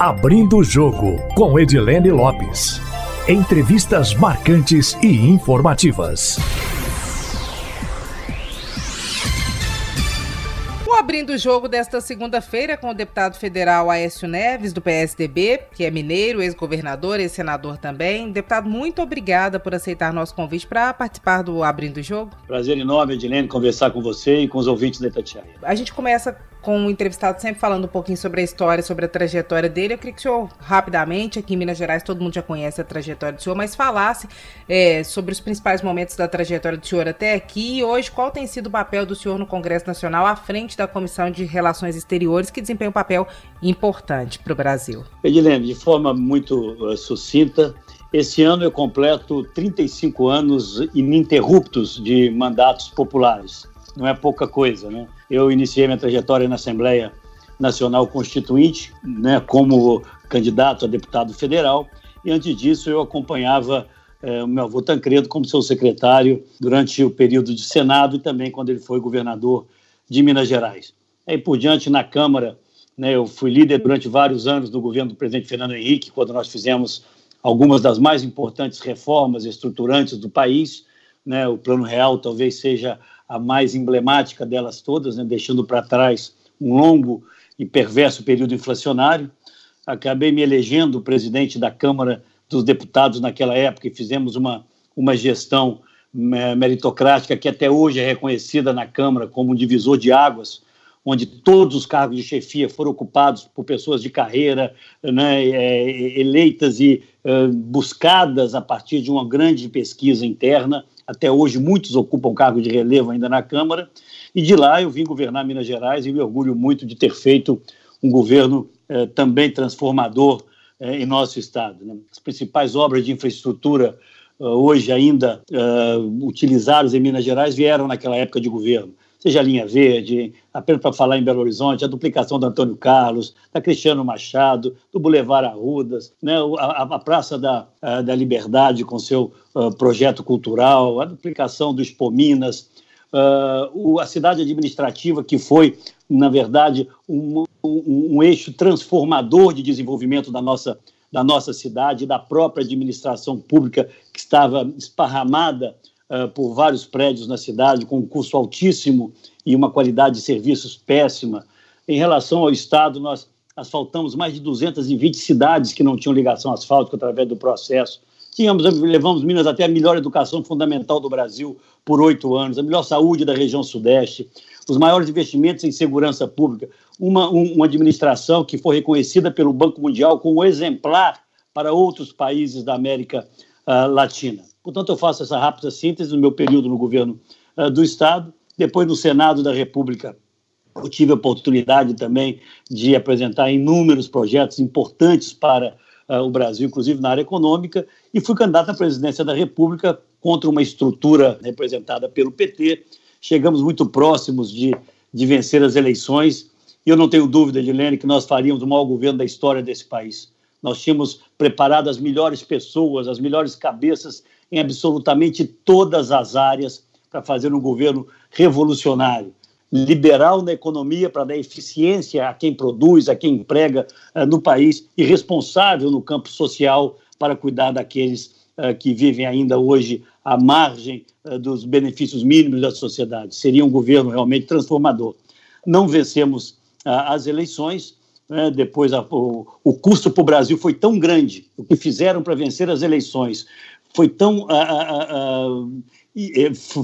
Abrindo o jogo com Edilene Lopes. Entrevistas marcantes e informativas. abrindo o jogo desta segunda-feira com o deputado federal Aécio Neves, do PSDB, que é mineiro, ex-governador e senador também. Deputado, muito obrigada por aceitar nosso convite para participar do Abrindo o Jogo. Prazer enorme, Edilene, conversar com você e com os ouvintes da Itatiaia. A gente começa com o entrevistado sempre falando um pouquinho sobre a história, sobre a trajetória dele. Eu queria que o senhor, rapidamente, aqui em Minas Gerais, todo mundo já conhece a trajetória do senhor, mas falasse é, sobre os principais momentos da trajetória do senhor até aqui e hoje, qual tem sido o papel do senhor no Congresso Nacional à frente da Comissão de Relações Exteriores, que desempenha um papel importante para o Brasil. Edilene, de forma muito uh, sucinta, esse ano eu completo 35 anos ininterruptos de mandatos populares. Não é pouca coisa, né? Eu iniciei minha trajetória na Assembleia Nacional Constituinte, né, como candidato a deputado federal, e antes disso eu acompanhava é, o meu avô Tancredo como seu secretário durante o período de Senado e também quando ele foi governador de Minas Gerais. Aí por diante, na Câmara, né, eu fui líder durante vários anos do governo do presidente Fernando Henrique, quando nós fizemos algumas das mais importantes reformas estruturantes do país. Né, o Plano Real talvez seja a mais emblemática delas todas, né, deixando para trás um longo e perverso período inflacionário. Acabei me elegendo presidente da Câmara dos Deputados naquela época e fizemos uma, uma gestão é, meritocrática que até hoje é reconhecida na Câmara como um divisor de águas, onde todos os cargos de chefia foram ocupados por pessoas de carreira, né, é, eleitas e é, buscadas a partir de uma grande pesquisa interna até hoje muitos ocupam cargo de relevo ainda na Câmara, e de lá eu vim governar Minas Gerais e me orgulho muito de ter feito um governo eh, também transformador eh, em nosso estado. Né? As principais obras de infraestrutura uh, hoje ainda uh, utilizadas em Minas Gerais vieram naquela época de governo seja a linha verde, apenas para falar em Belo Horizonte, a duplicação do Antônio Carlos, da Cristiano Machado, do Boulevard Arrudas, né, a, a Praça da, a, da Liberdade com seu uh, projeto cultural, a duplicação do Expo Minas, uh, o, a cidade administrativa que foi, na verdade, um, um, um eixo transformador de desenvolvimento da nossa da nossa cidade, da própria administração pública que estava esparramada uh, por vários prédios na cidade, com um custo altíssimo e uma qualidade de serviços péssima. Em relação ao Estado, nós asfaltamos mais de 220 cidades que não tinham ligação asfáltica através do processo. Tínhamos, levamos Minas até a melhor educação fundamental do Brasil por oito anos, a melhor saúde da região Sudeste, os maiores investimentos em segurança pública, uma, um, uma administração que foi reconhecida pelo Banco Mundial como exemplar para outros países da América uh, Latina. Portanto, eu faço essa rápida síntese no meu período no governo uh, do Estado. Depois, no Senado da República, eu tive a oportunidade também de apresentar inúmeros projetos importantes para uh, o Brasil, inclusive na área econômica, e fui candidato à presidência da República contra uma estrutura representada pelo PT. Chegamos muito próximos de, de vencer as eleições, e eu não tenho dúvida, Edilene, que nós faríamos o maior governo da história desse país. Nós tínhamos preparado as melhores pessoas, as melhores cabeças em absolutamente todas as áreas para fazer um governo revolucionário, liberal na economia para dar eficiência a quem produz, a quem emprega uh, no país e responsável no campo social para cuidar daqueles uh, que vivem ainda hoje à margem uh, dos benefícios mínimos da sociedade. Seria um governo realmente transformador. Não vencemos as eleições, né? depois a, o, o custo para o Brasil foi tão grande, o que fizeram para vencer as eleições foi tão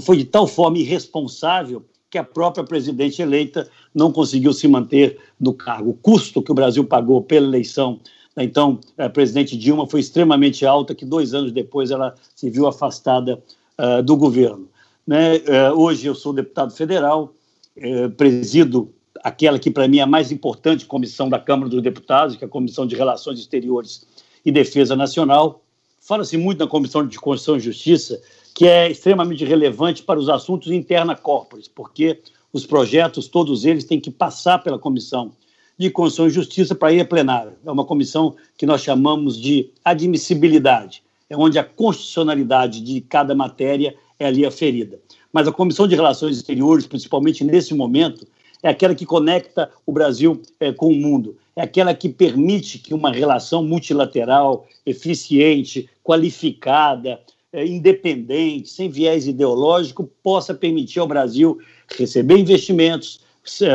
foi de tal forma irresponsável que a própria presidente eleita não conseguiu se manter no cargo. O custo que o Brasil pagou pela eleição da então a presidente Dilma foi extremamente alta, que dois anos depois ela se viu afastada uh, do governo. Né? Uh, hoje eu sou deputado federal, uh, presido aquela que para mim é a mais importante comissão da Câmara dos Deputados, que é a Comissão de Relações Exteriores e Defesa Nacional, Fala-se muito na Comissão de Constituição e Justiça, que é extremamente relevante para os assuntos interna corporis, porque os projetos, todos eles, têm que passar pela Comissão de Constituição e Justiça para ir a plenário. É uma comissão que nós chamamos de admissibilidade, é onde a constitucionalidade de cada matéria é ali aferida. Mas a Comissão de Relações Exteriores, principalmente nesse momento, é aquela que conecta o Brasil é, com o mundo, é aquela que permite que uma relação multilateral, eficiente, qualificada, é, independente, sem viés ideológico, possa permitir ao Brasil receber investimentos,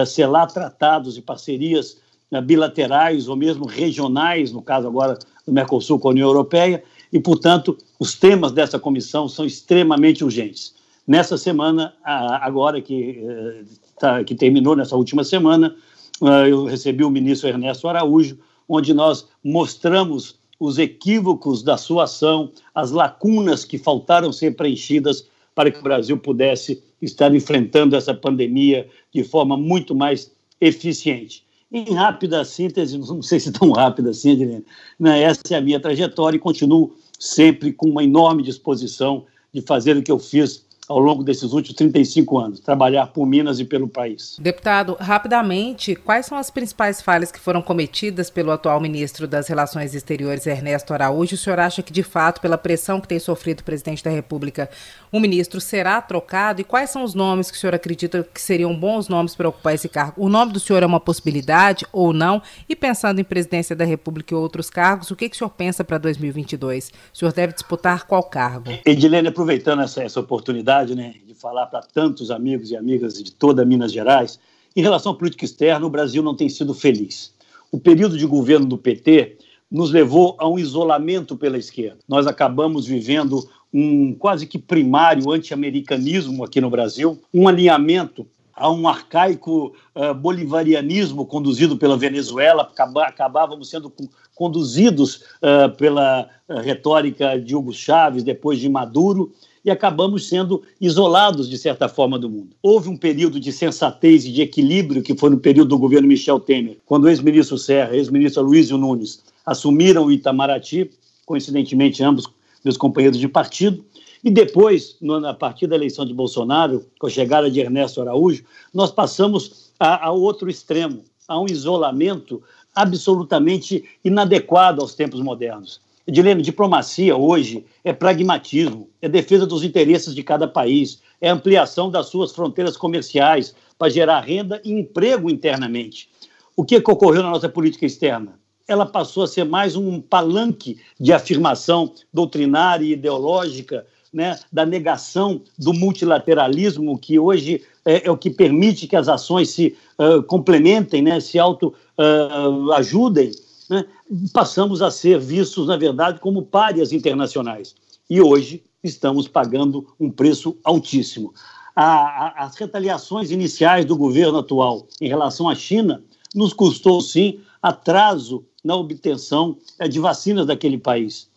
selar tratados e parcerias né, bilaterais ou mesmo regionais, no caso agora do Mercosul com a União Europeia, e, portanto, os temas dessa comissão são extremamente urgentes. Nessa semana, agora que, eh, tá, que terminou, nessa última semana, eu recebi o ministro Ernesto Araújo, onde nós mostramos os equívocos da sua ação, as lacunas que faltaram ser preenchidas para que o Brasil pudesse estar enfrentando essa pandemia de forma muito mais eficiente. Em rápida síntese, não sei se tão rápida assim, Adriana, né, essa é a minha trajetória e continuo sempre com uma enorme disposição de fazer o que eu fiz ao longo desses últimos 35 anos, trabalhar por Minas e pelo país. Deputado, rapidamente, quais são as principais falhas que foram cometidas pelo atual ministro das Relações Exteriores, Ernesto Araújo? O senhor acha que, de fato, pela pressão que tem sofrido o presidente da República, o ministro será trocado? E quais são os nomes que o senhor acredita que seriam bons nomes para ocupar esse cargo? O nome do senhor é uma possibilidade ou não? E pensando em presidência da República e outros cargos, o que, que o senhor pensa para 2022? O senhor deve disputar qual cargo? Edilene, aproveitando essa, essa oportunidade, oportunidade né, de falar para tantos amigos e amigas de toda Minas Gerais. Em relação à política externa, o Brasil não tem sido feliz. O período de governo do PT nos levou a um isolamento pela esquerda. Nós acabamos vivendo um quase que primário anti-americanismo aqui no Brasil, um alinhamento a um arcaico uh, bolivarianismo conduzido pela Venezuela, acabávamos sendo conduzidos uh, pela retórica de Hugo Chávez, depois de Maduro, e acabamos sendo isolados, de certa forma, do mundo. Houve um período de sensatez e de equilíbrio, que foi no período do governo Michel Temer, quando o ex-ministro Serra ex-ministro Luizio Nunes assumiram o Itamaraty, coincidentemente ambos meus companheiros de partido, e depois, a partir da eleição de Bolsonaro, com a chegada de Ernesto Araújo, nós passamos a, a outro extremo, a um isolamento absolutamente inadequado aos tempos modernos. Edilene, diplomacia hoje é pragmatismo, é defesa dos interesses de cada país, é ampliação das suas fronteiras comerciais para gerar renda e emprego internamente. O que, que ocorreu na nossa política externa? Ela passou a ser mais um palanque de afirmação doutrinária e ideológica né, da negação do multilateralismo, que hoje é, é, o que permite que as ações se uh, complementem, né, se auto-ajudem. Uh, né, passamos a ser vistos, na verdade, como párias internacionais. E hoje estamos pagando um preço altíssimo. A, a, as retaliações iniciais do governo atual em relação à China nos custou, sim, atraso na obtenção é, de vacinas daquele país.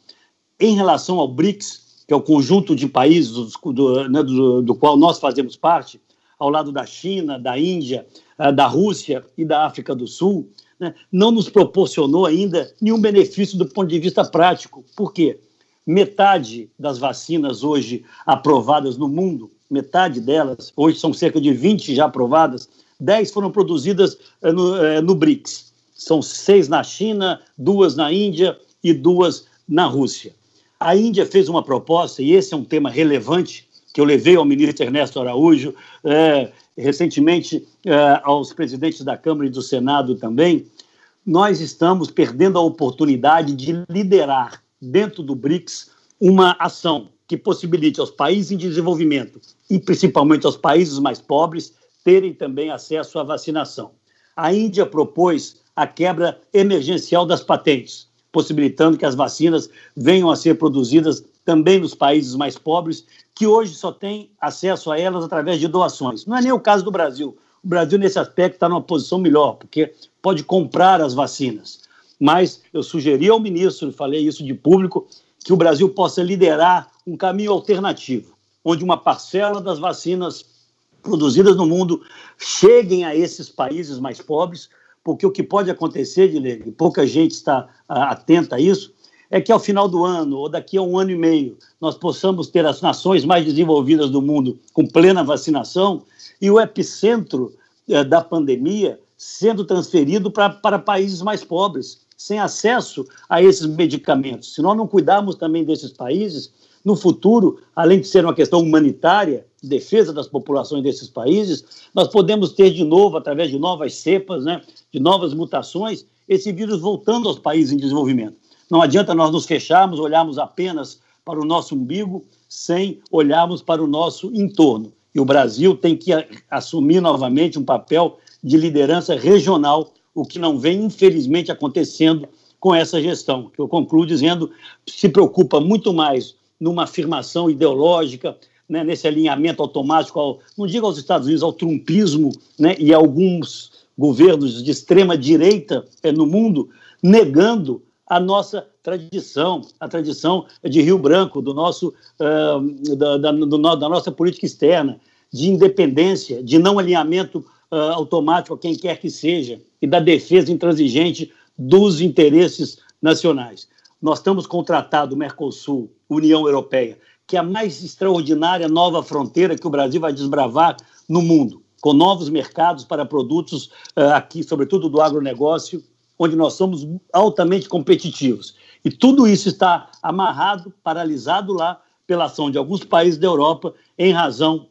Em relação ao BRICS, que é o conjunto de países do, do, né, do, do qual nós fazemos parte, ao lado da China, da Índia, eh, da Rússia e da África do Sul, né, não nos proporcionou ainda nenhum benefício do ponto de vista prático. Por quê? Metade das vacinas hoje aprovadas no mundo, metade delas, hoje são cerca de 20 já aprovadas, 10 foram produzidas eh, no, eh, no BRICS. São seis na China, duas na Índia e duas na Rússia. A Índia fez uma proposta, e esse é um tema relevante, que eu levei ao ministro Ernesto Araújo, é, recentemente eh, aos presidentes da Câmara e do Senado também, nós estamos perdendo a oportunidade de liderar dentro do BRICS uma ação que possibilite aos países em desenvolvimento e principalmente aos países mais pobres terem também acesso à vacinação. A Índia propôs a quebra emergencial das patentes, possibilitando que as vacinas venham a ser produzidas também nos países mais pobres que hoje só tem acesso a elas através de doações. Não é nem o caso do Brasil. O Brasil, nesse aspecto, está numa posição melhor, porque pode comprar as vacinas. Mas eu sugeri ao ministro, falei isso de público, que o Brasil possa liderar um caminho alternativo, onde uma parcela das vacinas produzidas no mundo cheguem a esses países mais pobres, porque o que pode acontecer, de pouca gente está atenta a isso, é que ao final do ano, ou daqui a um ano e meio, nós possamos ter as nações mais desenvolvidas do mundo com plena vacinação e o epicentro eh, da pandemia sendo transferido pra, para países mais pobres, sem acesso a esses medicamentos. Se nós não cuidarmos também desses países, no futuro, além de ser uma questão humanitária, defesa das populações desses países, nós podemos ter de novo, através de novas cepas, né, de novas mutações, esse vírus voltando aos países em desenvolvimento. Não adianta nós nos fecharmos, olharmos apenas para o nosso umbigo, sem olharmos para o nosso entorno. E o Brasil tem que assumir novamente um papel de liderança regional, o que não vem, infelizmente, acontecendo com essa gestão, eu concluo dizendo se preocupa muito mais numa afirmação ideológica, né, nesse alinhamento automático, ao, não digo aos Estados Unidos, ao trumpismo né, e alguns governos de extrema direita é, no mundo, negando a nossa tradição, a tradição de Rio Branco, do nosso, uh, da, da, do, da, nossa política externa, de independência, de não alinhamento uh, automático a quem quer que seja, e da defesa intransigente dos interesses nacionais. Nós estamos com o Tratado Mercosul, União Europeia, que é a mais extraordinária nova fronteira que o Brasil vai desbravar no mundo, com novos mercados para produtos uh, aqui, sobretudo do agronegócio, onde nós somos altamente competitivos. E tudo isso está amarrado, paralisado lá pela ação de alguns países da Europa em razão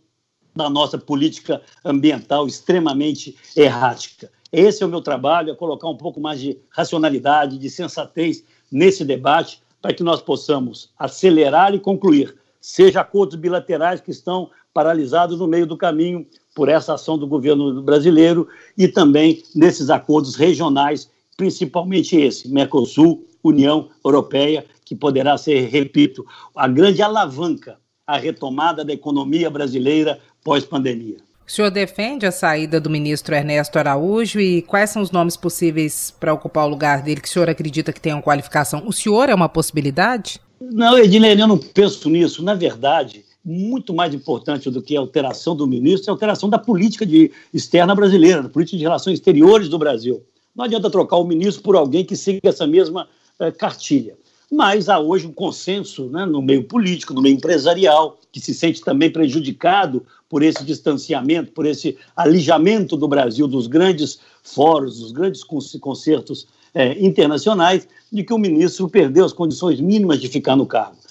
da nossa política ambiental extremamente errática. Esse é o meu trabalho, é colocar um pouco mais de racionalidade, de sensatez nesse debate, para que nós possamos acelerar e concluir, seja acordos bilaterais que estão paralisados no meio do caminho por essa ação do governo brasileiro e também nesses acordos regionais principalmente esse, Mercosul, União Europeia, que poderá ser, repito, a grande alavanca à retomada da economia brasileira pós-pandemia. O senhor defende a saída do ministro Ernesto Araújo e quais são os nomes possíveis para ocupar o lugar dele que o senhor acredita que tenham qualificação? O senhor é uma possibilidade? Não, Edilene, eu não penso nisso. Na verdade, muito mais importante do que a alteração do ministro é a alteração da política de, externa brasileira, da política de relações exteriores do Brasil. Não adianta trocar o ministro por alguém que siga essa mesma eh, cartilha. Mas há hoje um consenso né, no meio político, no meio empresarial, que se sente também prejudicado por esse distanciamento, por esse alijamento do Brasil dos grandes fóruns, dos grandes concertos eh, internacionais, de que o ministro perdeu as condições mínimas de ficar no cargo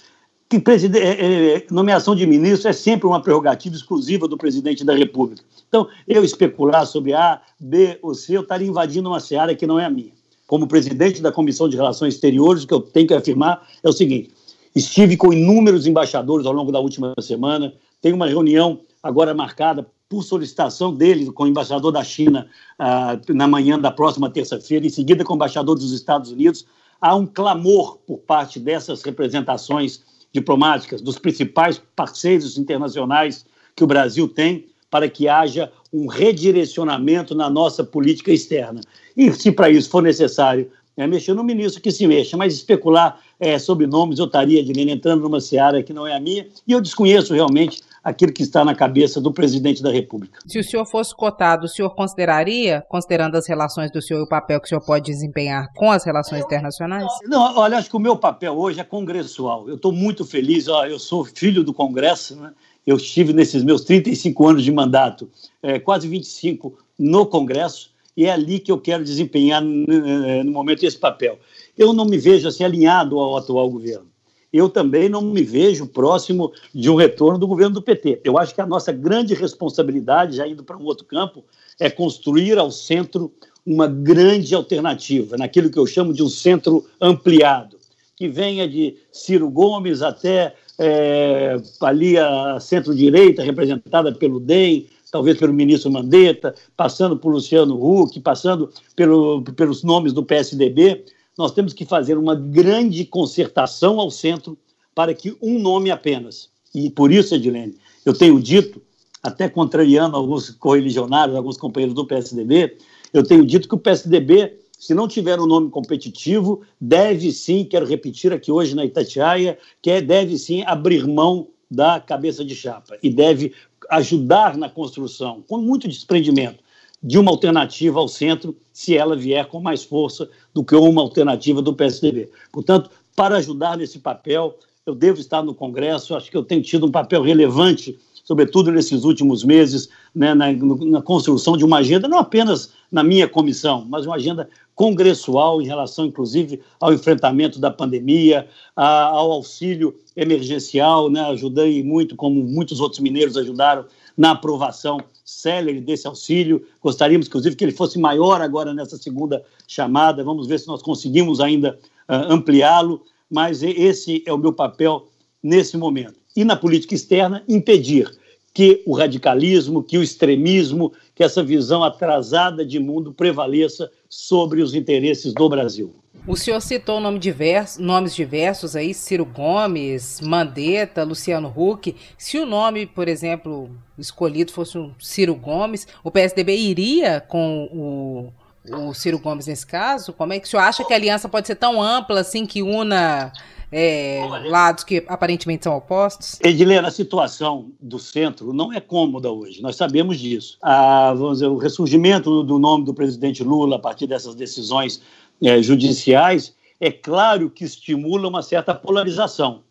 que é, é, nomeação de ministro é sempre uma prerrogativa exclusiva do presidente da República. Então, eu especular sobre A, B ou C, eu estaria invadindo uma seara que não é a minha. Como presidente da Comissão de Relações Exteriores, o que eu tenho que afirmar é o seguinte: estive com inúmeros embaixadores ao longo da última semana, tenho uma reunião agora marcada por solicitação dele com o embaixador da China ah, na manhã da próxima terça-feira, em seguida com o embaixador dos Estados Unidos. Há um clamor por parte dessas representações diplomáticas dos principais parceiros internacionais que o Brasil tem para que haja um redirecionamento na nossa política externa. E se para isso for necessário é, mexer no ministro, que se mexa, mas especular é, sobre nomes, eu estaria, Edilene, entrando numa seara que não é a minha, e eu desconheço realmente aquilo que está na cabeça do presidente da República. Se o senhor fosse cotado, o senhor consideraria, considerando as relações do senhor e o papel que o senhor pode desempenhar com as relações internacionais? Não, olha, acho que o meu papel hoje é congressual. Eu estou muito feliz, ó, eu sou filho do Congresso, né? eu estive nesses meus 35 anos de mandato, é, quase 25 no Congresso, e é ali que eu quero desempenhar no momento esse papel. Eu não me vejo assim alinhado ao atual governo eu também não me vejo próximo de um retorno do governo do PT. Eu acho que a nossa grande responsabilidade, já indo para um outro campo, é construir ao centro uma grande alternativa, naquilo que eu chamo de um centro ampliado, que venha de Ciro Gomes até é, ali a centro-direita, representada pelo DEM, talvez pelo ministro Mandetta, passando por Luciano Huck, passando pelo, pelos nomes do PSDB, nós temos que fazer uma grande concertação ao centro para que um nome apenas. E por isso, Edilene, eu tenho dito, até contrariando alguns correligionários, alguns companheiros do PSDB, eu tenho dito que o PSDB, se não tiver um nome competitivo, deve sim, quero repetir aqui hoje na Itatiaia, que é, deve sim abrir mão da cabeça de chapa e deve ajudar na construção, com muito desprendimento, de uma alternativa ao centro, se ela vier com mais força do que uma alternativa do PSDB. Portanto, para ajudar nesse papel, eu devo estar no Congresso, acho que eu tenho tido um papel relevante, sobretudo nesses últimos meses, né, na, na construção de uma agenda, não apenas na minha comissão, mas uma agenda congressual em relação, inclusive, ao enfrentamento da pandemia, a, ao auxílio emergencial, né? ajudei muito, como muitos outros mineiros ajudaram, na aprovação célere desse auxílio. Gostaríamos, inclusive, que ele fosse maior agora nessa segunda chamada. Vamos ver se nós conseguimos ainda uh, ampliá-lo, mas esse é o meu papel nesse momento. E na política externa, impedir que o radicalismo, que o extremismo, que essa visão atrasada de mundo prevaleça sobre os interesses do Brasil. O senhor citou nome diverso, nomes diversos aí, Ciro Gomes, Mandetta, Luciano Huck. Se o nome, por exemplo, escolhido fosse o Ciro Gomes, o PSDB iria com o o Ciro Gomes nesse caso? Como é que o senhor acha que a aliança pode ser tão ampla assim que una é, lados que aparentemente são opostos? Edilene, a situação do centro não é cômoda hoje, nós sabemos disso. A, vamos dizer, o ressurgimento do nome do presidente Lula a partir dessas decisões é, judiciais é claro que estimula uma certa polarização.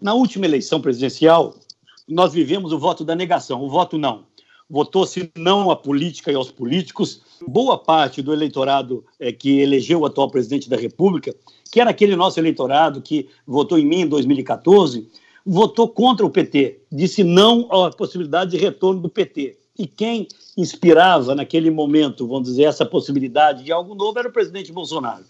Na última eleição presidencial, nós vivemos o voto da negação, o voto não votou-se não à política e aos políticos. Boa parte do eleitorado é, que elegeu o atual presidente da República, que era aquele nosso eleitorado que votou em mim em 2014, votou contra o PT, disse não à possibilidade de retorno do PT. E quem inspirava naquele momento, vamos dizer, essa possibilidade de algo novo era o presidente Bolsonaro.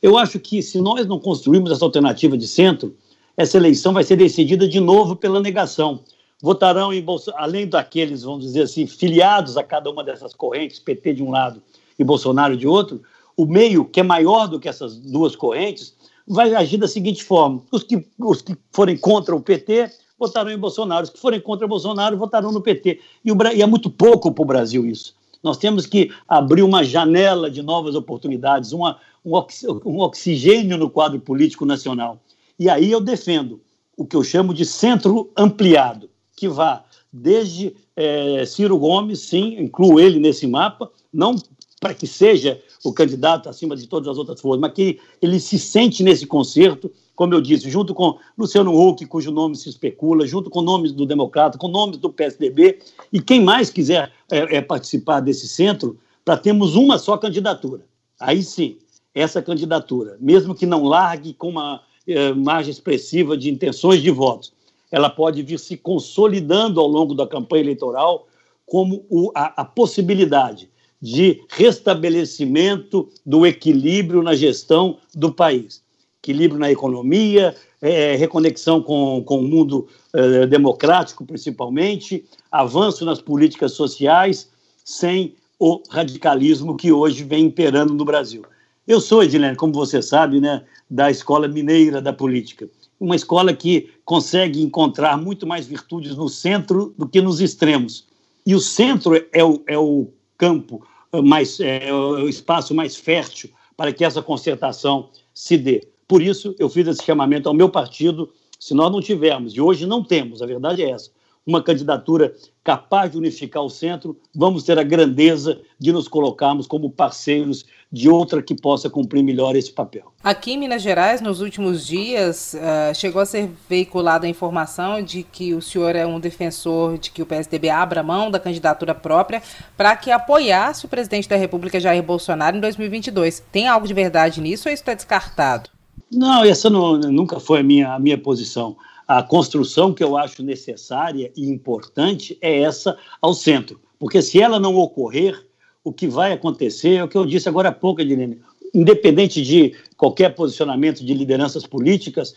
Eu acho que se nós não construirmos essa alternativa de centro, essa eleição vai ser decidida de novo pela negação votarão em Bolsonaro, além daqueles, vamos dizer assim, filiados a cada uma dessas correntes, PT de um lado e Bolsonaro de outro, o meio, que é maior do que essas duas correntes, vai agir da seguinte forma: os que, os que forem contra o PT votarão em Bolsonaro, os que forem contra Bolsonaro votarão no PT. E, o, e é muito pouco para o Brasil isso. Nós temos que abrir uma janela de novas oportunidades, uma, um, um oxigênio no quadro político nacional. E aí eu defendo o que eu chamo de centro ampliado que vá desde é, Ciro Gomes, sim, incluo ele nesse mapa, não para que seja o candidato acima de todas as outras forças, mas que ele se sente nesse concerto, como eu disse, junto com Luciano Huck, cujo nome se especula, junto com nomes do Democrata, com nomes do PSDB, e quem mais quiser é, é, participar desse centro, para termos uma só candidatura. Aí sim, essa candidatura, mesmo que não largue com uma é, margem expressiva de intenções de votos, ela pode vir se consolidando ao longo da campanha eleitoral como o, a, a possibilidade de restabelecimento do equilíbrio na gestão do país. Equilíbrio na economia, é, reconexão com, com o mundo é, democrático, principalmente, avanço nas políticas sociais, sem o radicalismo que hoje vem imperando no Brasil. Eu sou, Edilene, como você sabe, né, da Escola Mineira da Política uma escola que consegue encontrar muito mais virtudes no centro do que nos extremos. E o centro é o, é o campo mais, é o espaço mais fértil para que essa concertação se dê. Por isso, eu fiz esse chamamento ao meu partido. Se nós não tivermos, e hoje não temos, a verdade é essa, uma candidatura capaz de unificar o centro, vamos ter a grandeza de nos colocarmos como parceiros de outra que possa cumprir melhor esse papel. Aqui em Minas Gerais, nos últimos dias, uh, chegou a ser veiculada a informação de que o senhor é um defensor de que o PSDB abra mão da candidatura própria para que apoiasse o presidente da República, Jair Bolsonaro, em 2022. Tem algo de verdade nisso ou isso está descartado? Não, essa não, nunca foi a minha, a minha posição. A construção que eu acho necessária e importante é essa ao centro. Porque se ela não ocorrer, o que vai acontecer é o que eu disse agora há pouco, Edilene. Independente de qualquer posicionamento de lideranças políticas,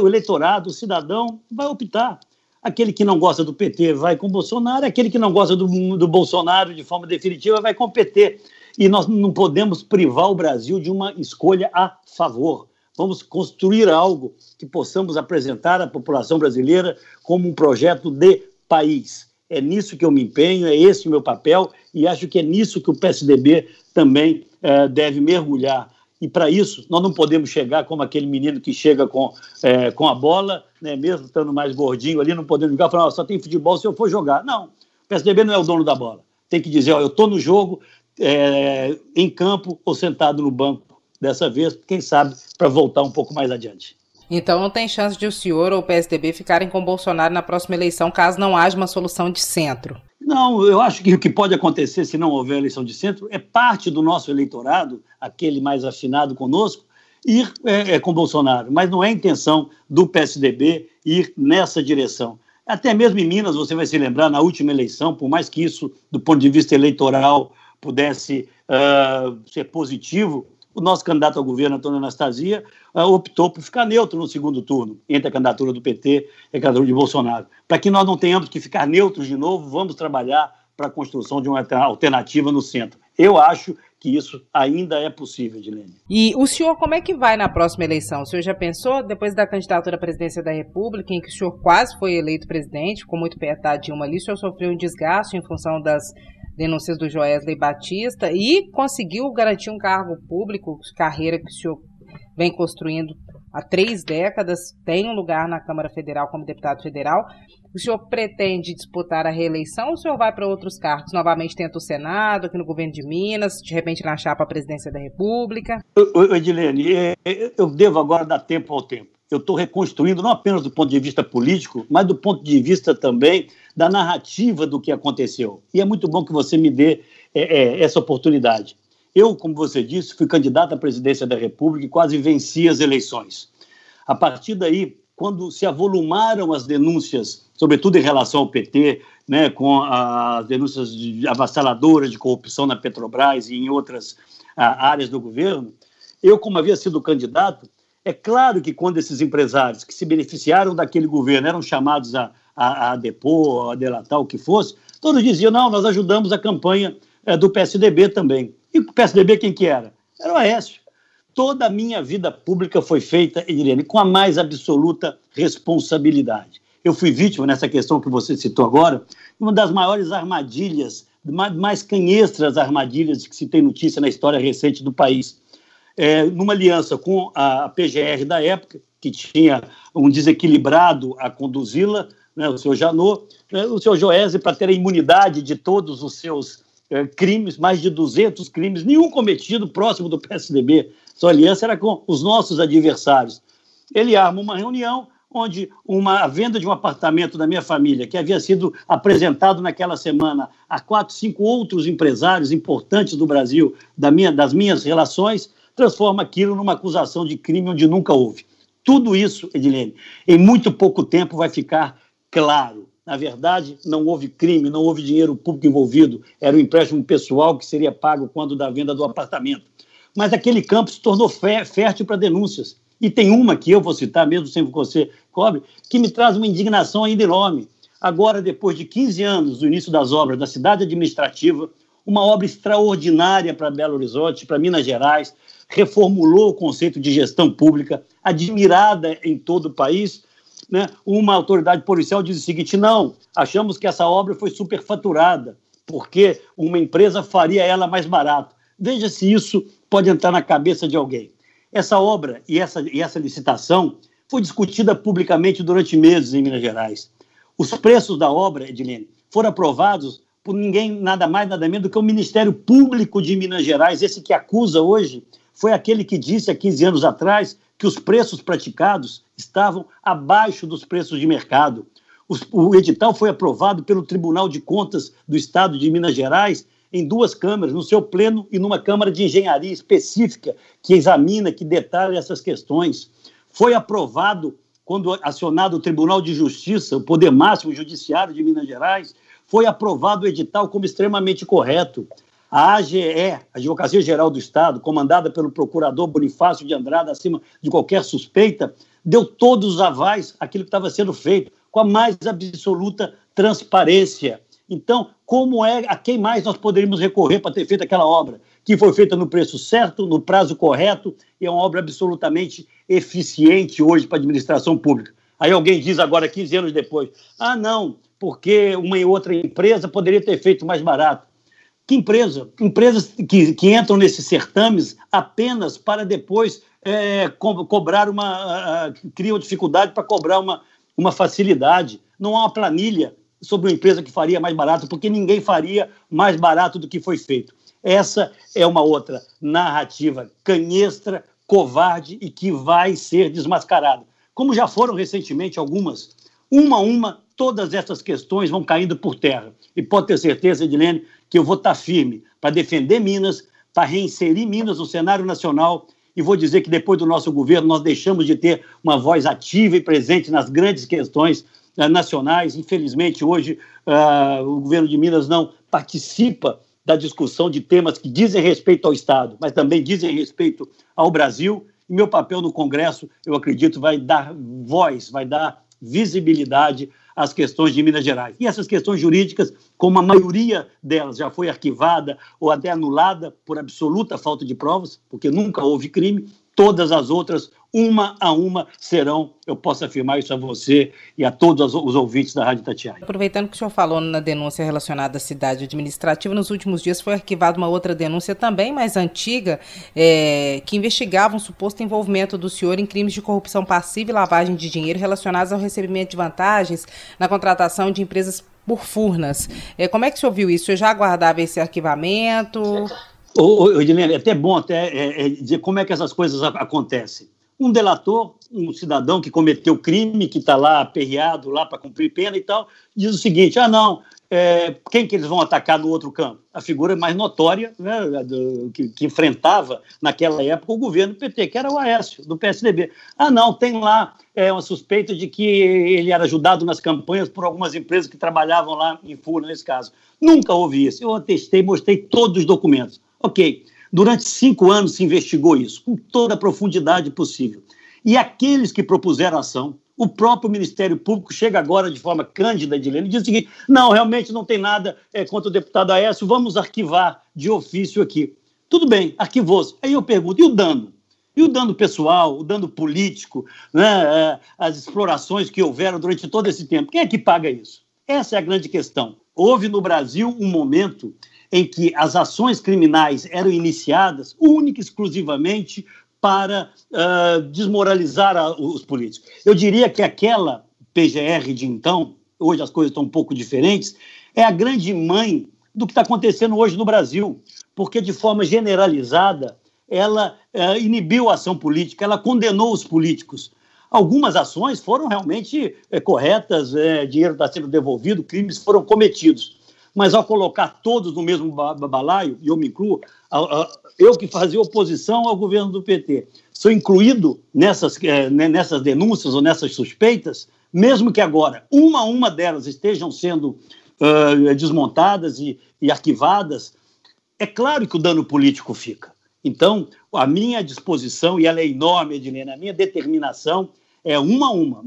o eleitorado, o cidadão, vai optar. Aquele que não gosta do PT vai com Bolsonaro, aquele que não gosta do, do Bolsonaro de forma definitiva vai com o PT. E nós não podemos privar o Brasil de uma escolha a favor. Vamos construir algo que possamos apresentar à população brasileira como um projeto de país é nisso que eu me empenho, é esse o meu papel, e acho que é nisso que o PSDB também é, deve mergulhar. E para isso, nós não podemos chegar como aquele menino que chega com, é, com a bola, né, mesmo estando mais gordinho ali, não podendo jogar, falar, oh, só tem futebol se eu for jogar. Não, o PSDB não é o dono da bola. Tem que dizer, eu estou no jogo, é, em campo ou sentado no banco dessa vez, quem sabe, para voltar um pouco mais adiante. Então não tem chance de o senhor ou o PSDB ficarem com Bolsonaro na próxima eleição, caso não haja uma solução de centro. Não, eu acho que o que pode acontecer se não houver eleição de centro é parte do nosso eleitorado, aquele mais afinado conosco, ir é, é, com Bolsonaro, mas não é intenção do PSDB ir nessa direção. Até mesmo em Minas, você vai se lembrar, na última eleição, por mais que isso, do ponto de vista eleitoral, pudesse uh, ser positivo, o nosso candidato ao governo, Antônio Anastasia, uh, optou por ficar neutro no segundo turno, entre a candidatura do PT e a candidatura de Bolsonaro. Para que nós não tenhamos que ficar neutros de novo, vamos trabalhar para a construção de uma alternativa no centro. Eu acho que isso ainda é possível, Dilene. E o senhor, como é que vai na próxima eleição? O senhor já pensou, depois da candidatura à presidência da República, em que o senhor quase foi eleito presidente, ficou muito perto da Dilma ali, o senhor sofreu um desgaste em função das denúncias do Joesley Batista e conseguiu garantir um cargo público, carreira que o senhor vem construindo há três décadas, tem um lugar na Câmara Federal como deputado federal. O senhor pretende disputar a reeleição ou o senhor vai para outros cargos? Novamente tenta o Senado, aqui no governo de Minas, de repente na chapa à presidência da República? Edilene, é, é, eu devo agora dar tempo ao tempo. Eu estou reconstruindo não apenas do ponto de vista político, mas do ponto de vista também da narrativa do que aconteceu. E é muito bom que você me dê é, é, essa oportunidade. Eu, como você disse, fui candidato à presidência da República e quase venci as eleições. A partir daí, quando se avolumaram as denúncias, sobretudo em relação ao PT, né, com as denúncias de avassaladoras de corrupção na Petrobras e em outras ah, áreas do governo, eu, como havia sido candidato, é claro que quando esses empresários que se beneficiaram daquele governo eram chamados a, a, a depor, a delatar, o que fosse, todos diziam, não, nós ajudamos a campanha é, do PSDB também. E o PSDB quem que era? Era o Aécio. Toda a minha vida pública foi feita, Irene, com a mais absoluta responsabilidade. Eu fui vítima nessa questão que você citou agora, uma das maiores armadilhas, mais canhestras armadilhas que se tem notícia na história recente do país. É, numa aliança com a PGR da época, que tinha um desequilibrado a conduzi-la, né, o senhor Janot, né, o senhor Joese, para ter a imunidade de todos os seus é, crimes, mais de 200 crimes, nenhum cometido próximo do PSDB. Sua aliança era com os nossos adversários. Ele arma uma reunião onde uma a venda de um apartamento da minha família, que havia sido apresentado naquela semana a quatro, cinco outros empresários importantes do Brasil, da minha, das minhas relações, transforma aquilo numa acusação de crime onde nunca houve. Tudo isso, Edilene, em muito pouco tempo vai ficar claro. Na verdade, não houve crime, não houve dinheiro público envolvido, era um empréstimo pessoal que seria pago quando da venda do apartamento. Mas aquele campo se tornou fértil para denúncias. E tem uma que eu vou citar, mesmo sem você cobre, que me traz uma indignação ainda enorme. Agora, depois de 15 anos do início das obras da cidade administrativa, uma obra extraordinária para Belo Horizonte, para Minas Gerais, reformulou o conceito de gestão pública, admirada em todo o país, né, uma autoridade policial diz o seguinte: não, achamos que essa obra foi superfaturada, porque uma empresa faria ela mais barato. Veja se isso pode entrar na cabeça de alguém. Essa obra e essa, e essa licitação foi discutida publicamente durante meses em Minas Gerais. Os preços da obra, Edilene, foram aprovados por ninguém, nada mais, nada menos do que o Ministério Público de Minas Gerais, esse que acusa hoje, foi aquele que disse há 15 anos atrás que os preços praticados estavam abaixo dos preços de mercado. O, edital foi aprovado pelo Tribunal de Contas do Estado de Minas Gerais em duas câmaras, no seu pleno e numa Câmara de Engenharia específica que examina, que detalha essas questões. Foi aprovado quando acionado o Tribunal de Justiça, o poder máximo judiciário de Minas Gerais, foi aprovado o edital como extremamente correto. A AGE, Advocacia Geral do Estado, comandada pelo procurador Bonifácio de Andrade, acima de qualquer suspeita, deu todos os avais àquilo que estava sendo feito, com a mais absoluta transparência. Então, como é a quem mais nós poderíamos recorrer para ter feito aquela obra? Que foi feita no preço certo, no prazo correto, e é uma obra absolutamente eficiente hoje para a administração pública. Aí alguém diz agora, 15 anos depois, ah, não, porque uma e outra empresa poderia ter feito mais barato. Que empresa? Empresas que, que entram nesses certames apenas para depois é, co cobrar uma. Criam dificuldade para cobrar uma, uma facilidade. Não há uma planilha sobre uma empresa que faria mais barato, porque ninguém faria mais barato do que foi feito. Essa é uma outra narrativa canhestra, covarde e que vai ser desmascarada. Como já foram recentemente algumas Uma a uma, todas essas questões vão caindo por terra. E pode ter certeza, Edilene, que eu vou estar firme para defender Minas, para reinserir Minas no cenário nacional. E vou dizer que depois do nosso governo nós deixamos de ter uma voz ativa e presente nas grandes questões uh, nacionais. Infelizmente, hoje uh, o governo de Minas não participa da discussão de temas que dizem respeito ao Estado, mas também dizem respeito ao Brasil. E meu papel no Congresso, eu acredito, vai dar voz, vai dar visibilidade às questões de Minas Gerais. E essas questões jurídicas, como a maioria delas já foi arquivada ou até anulada por absoluta falta de provas, porque nunca houve crime, todas as outras uma a uma serão, eu posso afirmar isso a você e a todos os ouvintes da Rádio Tatiaia. Aproveitando que o senhor falou na denúncia relacionada à cidade administrativa, nos últimos dias foi arquivada uma outra denúncia também mais antiga, é, que investigava um suposto envolvimento do senhor em crimes de corrupção passiva e lavagem de dinheiro relacionados ao recebimento de vantagens na contratação de empresas por furnas. É, como é que o senhor viu isso? O senhor já aguardava esse arquivamento? Ô, ô, Edilene, é até bom até é, é, dizer como é que essas coisas acontecem um delator, um cidadão que cometeu crime, que está lá aperreado lá para cumprir pena e tal, diz o seguinte: ah, não, é, quem que eles vão atacar no outro campo? A figura mais notória né, do, que, que, enfrentava naquela época o governo PT, que era o Aécio, do PSDB. Ah, não, tem lá é, uma suspeita de que ele era ajudado nas campanhas por algumas empresas que trabalhavam lá em Fura, nesse caso. Nunca houve isso. Eu atestei, mostrei todos os documentos. Ok. Durante cinco anos se investigou isso, com toda a profundidade possível. E aqueles que propuseram a ação, o próprio Ministério Público chega agora de forma cândida, Edilene, e diz o seguinte: não, realmente não tem nada é, contra o deputado Aécio, vamos arquivar de ofício aqui. Tudo bem, arquivou-se. Aí eu pergunto: e o dano? E o dano pessoal, o dano político, né, é, as explorações que houveram durante todo esse tempo? Quem é que paga isso? Essa é a grande questão. Houve no Brasil um momento em que as ações criminais eram iniciadas única e exclusivamente para uh, desmoralizar a, os políticos. Eu diria que aquela PGR de então, hoje as coisas estão um pouco diferentes, é a grande mãe do que está acontecendo hoje no Brasil, porque de forma generalizada ela uh, inibiu a ação política, ela condenou os políticos. Algumas ações foram realmente é, corretas, é, dinheiro está sendo devolvido, crimes foram cometidos mas ao colocar todos no mesmo balaio, e eu me incluo, eu que fazia oposição ao governo do PT, sou incluído nessas, eh, né, nessas denúncias ou nessas suspeitas, mesmo que agora uma a uma delas estejam sendo uh, desmontadas e, e arquivadas, é claro que o dano político fica. Então, a minha disposição, e ela é enorme, Edilene, a minha determinação é uma a uma,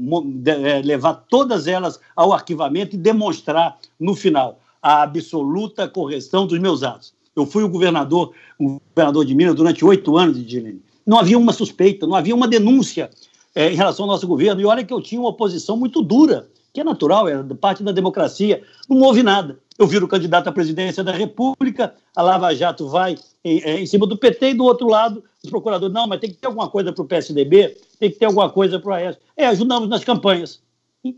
é, levar todas elas ao arquivamento e demonstrar no final a absoluta correção dos meus atos. Eu fui o governador, o governador de Minas durante oito anos de Dilene. Não havia uma suspeita, não havia uma denúncia é, em relação ao nosso governo. E olha que eu tinha uma oposição muito dura, que é natural, é parte da democracia. Não houve nada. Eu viro candidato à presidência da República, a Lava Jato vai em, é, em cima do PT e do outro lado os procuradores, não, mas tem que ter alguma coisa para o PSDB, tem que ter alguma coisa para o AES. É, ajudamos nas campanhas.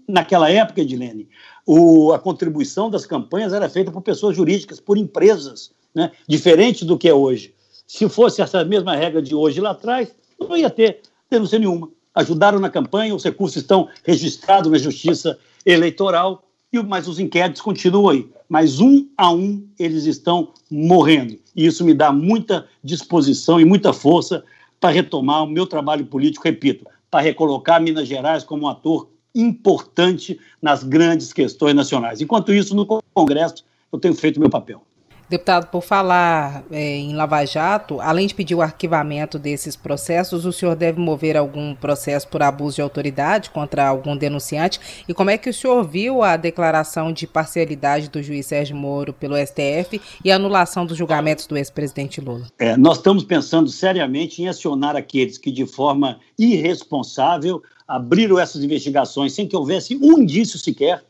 Naquela época, Edilene, o, a contribuição das campanhas era feita por pessoas jurídicas, por empresas, né? diferente do que é hoje. Se fosse essa mesma regra de hoje lá atrás, não ia ter denúncia nenhuma. Ajudaram na campanha, os recursos estão registrados na Justiça Eleitoral, mas os inquéritos continuam aí. Mas um a um eles estão morrendo. E isso me dá muita disposição e muita força para retomar o meu trabalho político, repito, para recolocar Minas Gerais como um ator importante nas grandes questões nacionais. Enquanto isso, no Congresso, eu tenho feito meu papel. Deputado, por falar é, em Lava Jato, além de pedir o arquivamento desses processos, o senhor deve mover algum processo por abuso de autoridade contra algum denunciante? E como é que o senhor viu a declaração de parcialidade do juiz Sérgio Moro pelo STF e a anulação dos julgamentos do ex-presidente Lula? É, nós estamos pensando seriamente em acionar aqueles que, de forma irresponsável, abriram essas investigações sem que houvesse um indício sequer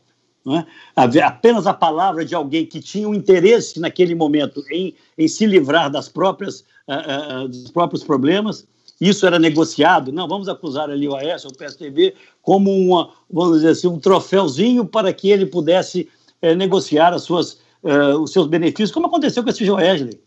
é? apenas a palavra de alguém que tinha um interesse naquele momento em, em se livrar das próprias, uh, uh, dos próprios problemas, isso era negociado. Não, vamos acusar ali o Aécio, o PSDB, como uma, vamos dizer assim, um troféuzinho para que ele pudesse uh, negociar as suas, os seus benefícios, como aconteceu com esse Joesley.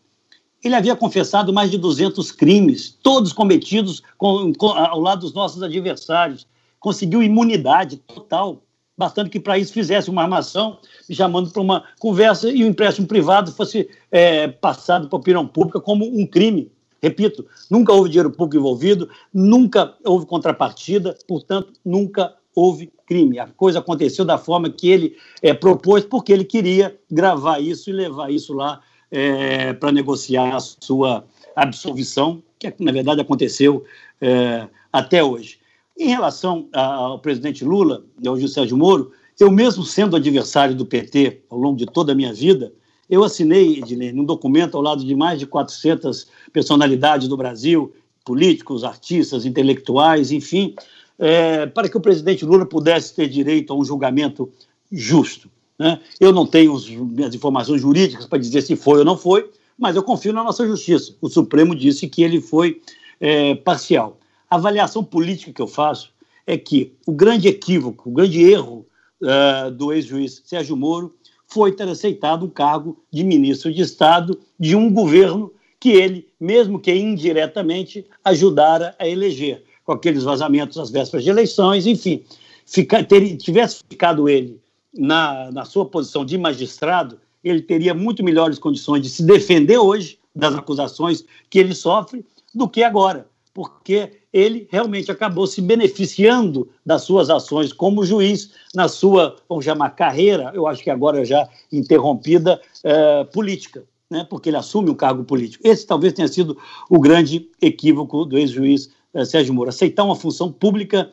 Ele havia confessado mais de 200 crimes, todos cometidos com, com, ao lado dos nossos adversários. Conseguiu imunidade total bastando que para isso fizesse uma armação, me chamando para uma conversa e o empréstimo privado fosse é, passado para a opinião pública como um crime. Repito, nunca houve dinheiro público envolvido, nunca houve contrapartida, portanto, nunca houve crime. A coisa aconteceu da forma que ele é, propôs, porque ele queria gravar isso e levar isso lá é, para negociar a sua absolvição, que na verdade aconteceu é, até hoje. Em relação ao presidente Lula ao José Sérgio Moro, eu mesmo sendo adversário do PT ao longo de toda a minha vida, eu assinei, Edilene, um documento ao lado de mais de 400 personalidades do Brasil, políticos, artistas, intelectuais, enfim, é, para que o presidente Lula pudesse ter direito a um julgamento justo. Né? Eu não tenho as informações jurídicas para dizer se foi ou não foi, mas eu confio na nossa justiça. O Supremo disse que ele foi é, parcial. A avaliação política que eu faço é que o grande equívoco, o grande erro uh, do ex-juiz Sérgio Moro foi ter aceitado um cargo de ministro de Estado de um governo que ele, mesmo que indiretamente, ajudara a eleger, com aqueles vazamentos às vésperas de eleições, enfim. Fica, ter, tivesse ficado ele na, na sua posição de magistrado, ele teria muito melhores condições de se defender hoje das acusações que ele sofre do que agora, porque ele realmente acabou se beneficiando das suas ações como juiz na sua, vamos chamar, carreira, eu acho que agora já interrompida, eh, política, né, porque ele assume um cargo político. Esse talvez tenha sido o grande equívoco do ex-juiz eh, Sérgio Moro, aceitar uma função pública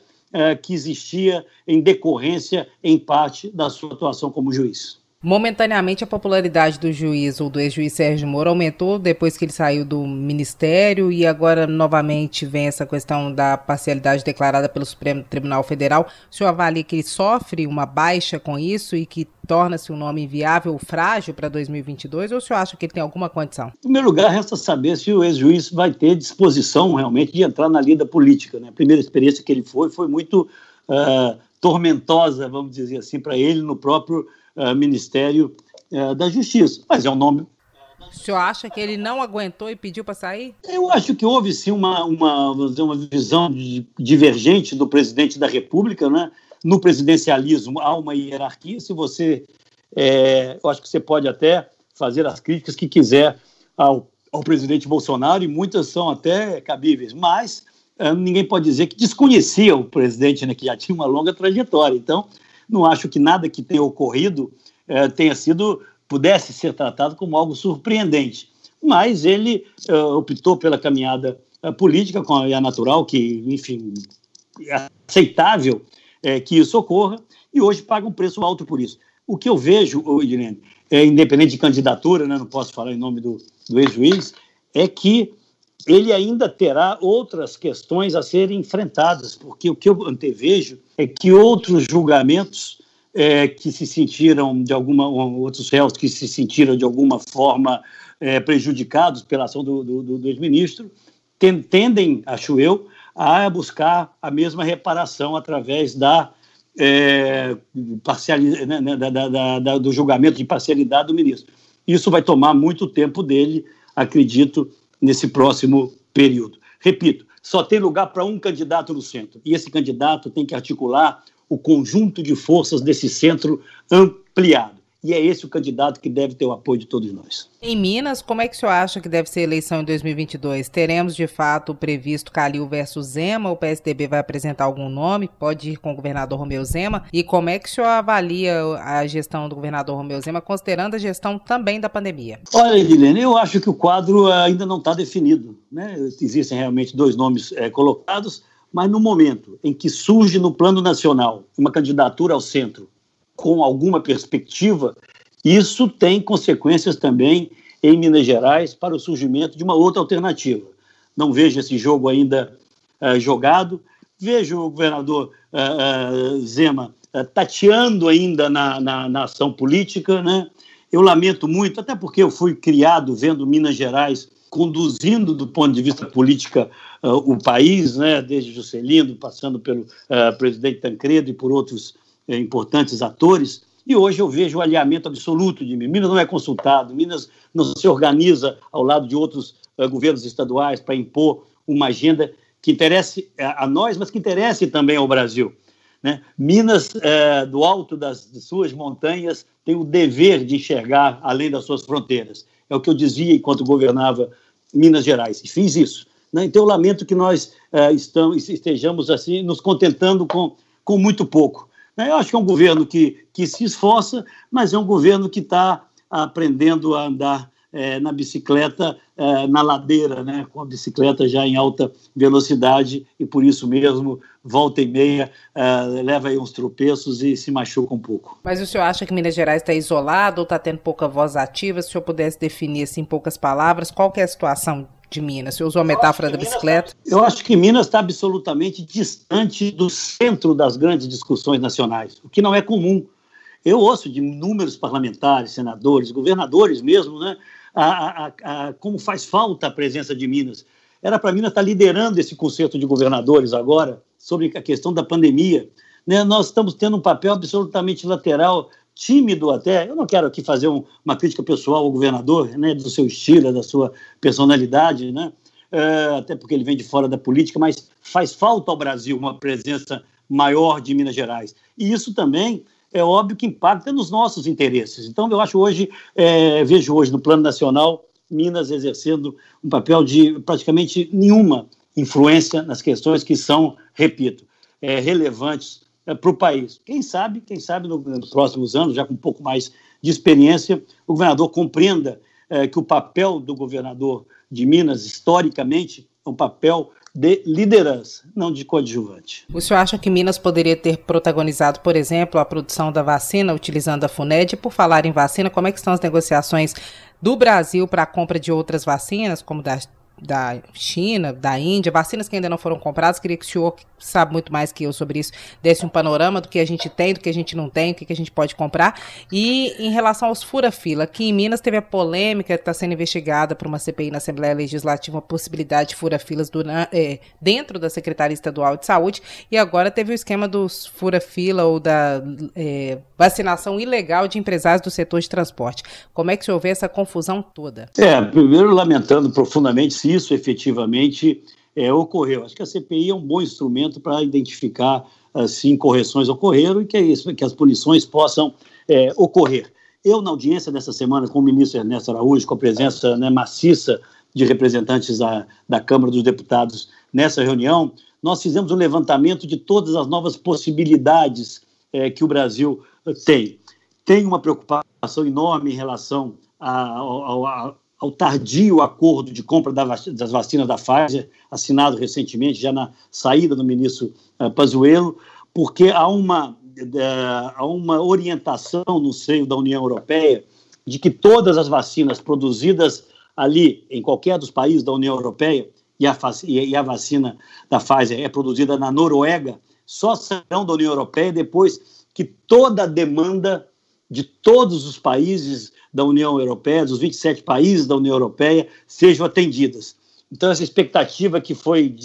que existia em decorrência, em parte, da sua atuação como juiz. Momentaneamente, a popularidade do juiz ou do ex-juiz Sérgio Moro aumentou depois que ele saiu do ministério e agora novamente vem essa questão da parcialidade declarada pelo Supremo Tribunal Federal. O senhor avalia que ele sofre uma baixa com isso e que torna-se um nome inviável, frágil para 2022 ou o senhor acha que ele tem alguma condição? Em primeiro lugar, resta saber se o ex-juiz vai ter disposição realmente de entrar na lida política. Né? A primeira experiência que ele foi foi muito uh, tormentosa, vamos dizer assim, para ele no próprio uh, Ministério uh, da Justiça. Mas é um nome. O senhor acha que ele não aguentou e pediu para sair? Eu acho que houve sim uma, uma, uma visão divergente do presidente da República, né? No presidencialismo há uma hierarquia. Se você, é, eu acho que você pode até fazer as críticas que quiser ao, ao presidente Bolsonaro e muitas são até cabíveis, mas ninguém pode dizer que desconhecia o presidente, né, que já tinha uma longa trajetória. Então, não acho que nada que tenha ocorrido é, tenha sido, pudesse ser tratado como algo surpreendente. Mas ele é, optou pela caminhada é, política, com a natural, que, enfim, é aceitável é, que isso ocorra, e hoje paga um preço alto por isso. O que eu vejo, Irene, é, independente de candidatura, né, não posso falar em nome do, do ex-juiz, é que ele ainda terá outras questões a serem enfrentadas, porque o que eu antevejo é que outros julgamentos é, que se sentiram de alguma, outros réus que se sentiram de alguma forma é, prejudicados pela ação do, do, do ex-ministro, tendem, acho eu, a buscar a mesma reparação através da, é, né, né, da, da, da, do julgamento de parcialidade do ministro. Isso vai tomar muito tempo dele, acredito, nesse próximo período. Repito, só tem lugar para um candidato no centro, e esse candidato tem que articular o conjunto de forças desse centro ampliado. E é esse o candidato que deve ter o apoio de todos nós. Em Minas, como é que o senhor acha que deve ser a eleição em 2022? Teremos, de fato, previsto Calil versus Zema? O PSDB vai apresentar algum nome? Pode ir com o governador Romeu Zema? E como é que o senhor avalia a gestão do governador Romeu Zema, considerando a gestão também da pandemia? Olha, Edilene, eu acho que o quadro ainda não está definido. Né? Existem realmente dois nomes é, colocados, mas no momento em que surge no plano nacional uma candidatura ao centro com alguma perspectiva, isso tem consequências também em Minas Gerais para o surgimento de uma outra alternativa. Não vejo esse jogo ainda uh, jogado, vejo o governador uh, uh, Zema tateando ainda na, na, na, ação política. Né? Eu lamento muito, até porque eu fui criado vendo Minas Gerais conduzindo do ponto de vista política o país, né? desde Juscelino, passando pelo presidente Tancredo e por outros é, importantes atores, e hoje eu vejo o alinhamento absoluto de Minas. Minas não é consultado, Minas não se organiza ao lado de outros uh, governos estaduais para impor uma agenda que interesse a, a nós, mas que interesse também ao Brasil. Né? Minas, é, do alto das, das suas montanhas, tem o dever de enxergar além das suas fronteiras. É o que eu dizia enquanto governava Minas Gerais, e fiz isso. Né? Então, eu lamento que nós é, estamos, estejamos assim, nos contentando com, com muito pouco. Né? Eu acho que é um governo que, que se esforça, mas é um governo que está aprendendo a andar é, na bicicleta, é, na ladeira, né, com a bicicleta já em alta velocidade e por isso mesmo, volta e meia, é, leva aí uns tropeços e se machuca um pouco. Mas o senhor acha que Minas Gerais está isolado ou está tendo pouca voz ativa? Se o senhor pudesse definir assim, em poucas palavras, qual é a situação de Minas? Você usou a metáfora da bicicleta? eu acho que Minas está absolutamente distante do centro das grandes discussões nacionais, o que não é comum. Eu ouço de inúmeros parlamentares, senadores, governadores mesmo, né, a, a, a, como faz falta a presença de Minas. Era para Minas estar tá liderando esse concerto de governadores agora sobre a questão da pandemia. Né? Nós estamos tendo um papel absolutamente lateral, tímido até. Eu não quero aqui fazer um, uma crítica pessoal ao governador, né, do seu estilo, da sua personalidade, né? É, até porque ele vem de fora da política, mas faz falta ao Brasil uma presença maior de Minas Gerais. E isso também é óbvio que impacta nos nossos interesses. Então, eu acho hoje, é, vejo hoje no plano nacional, Minas exercendo um papel de praticamente nenhuma influência nas questões que são, repito, é, relevantes é, para o país. Quem sabe, quem sabe no, nos próximos anos, já com um pouco mais de experiência, o governador compreenda é, que o papel do governador de Minas, historicamente, é um papel de liderança, não de coadjuvante. O senhor acha que Minas poderia ter protagonizado, por exemplo, a produção da vacina utilizando a FUNED? Por falar em vacina, como é que estão as negociações do Brasil para a compra de outras vacinas, como da da China, da Índia, vacinas que ainda não foram compradas. Queria que o senhor, que sabe muito mais que eu sobre isso, desse um panorama do que a gente tem, do que a gente não tem, o que, que a gente pode comprar. E em relação aos fura-fila, aqui em Minas teve a polêmica, está sendo investigada por uma CPI na Assembleia Legislativa, a possibilidade de fura-filas é, dentro da Secretaria Estadual de Saúde, e agora teve o esquema dos fura-fila ou da é, vacinação ilegal de empresários do setor de transporte. Como é que o senhor vê essa confusão toda? É, primeiro lamentando profundamente isso efetivamente é, ocorreu. Acho que a CPI é um bom instrumento para identificar se assim, correções ocorreram e que, isso, que as punições possam é, ocorrer. Eu, na audiência dessa semana com o ministro Ernesto Araújo, com a presença né, maciça de representantes da, da Câmara dos Deputados nessa reunião, nós fizemos um levantamento de todas as novas possibilidades é, que o Brasil tem. Tem uma preocupação enorme em relação a, ao tardio acordo de compra das vacinas da Pfizer, assinado recentemente, já na saída do ministro uh, Pazuello, porque há uma, uh, há uma orientação no seio da União Europeia de que todas as vacinas produzidas ali, em qualquer dos países da União Europeia, e a, e a vacina da Pfizer é produzida na Noruega, só serão da União Europeia depois que toda a demanda de todos os países da União Europeia, dos 27 países da União Europeia, sejam atendidas. Então, essa expectativa que foi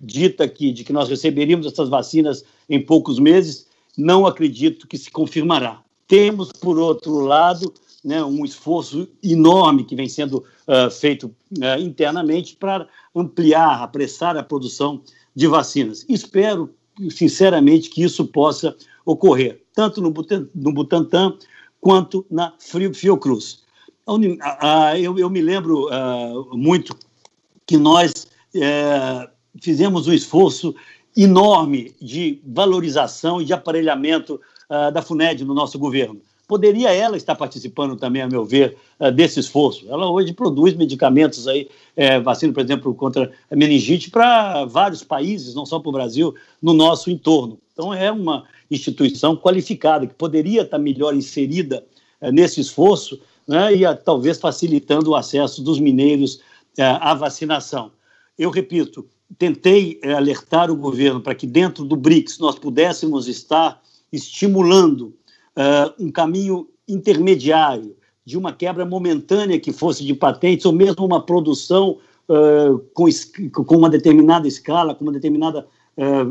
dita aqui de que nós receberíamos essas vacinas em poucos meses, não acredito que se confirmará. Temos, por outro lado, né, um esforço enorme que vem sendo uh, feito uh, internamente para ampliar, apressar a produção de vacinas. Espero, sinceramente, que isso possa ocorrer, tanto no Butantan quanto na Fiocruz. Eu, eu me lembro uh, muito que nós uh, fizemos um esforço enorme de valorização e de aparelhamento uh, da FUNED no nosso governo. Poderia ela estar participando também, a meu ver, uh, desse esforço. Ela hoje produz medicamentos aí, é, vacina, por exemplo, contra meningite para vários países, não só para o Brasil, no nosso entorno. Então é uma instituição qualificada, que poderia estar melhor inserida eh, nesse esforço né, e a, talvez facilitando o acesso dos mineiros eh, à vacinação. Eu repito, tentei eh, alertar o governo para que dentro do BRICS nós pudéssemos estar estimulando um caminho intermediário de uma quebra momentânea que fosse de patentes ou mesmo uma produção com, com, uma determinada escala, com uma determinada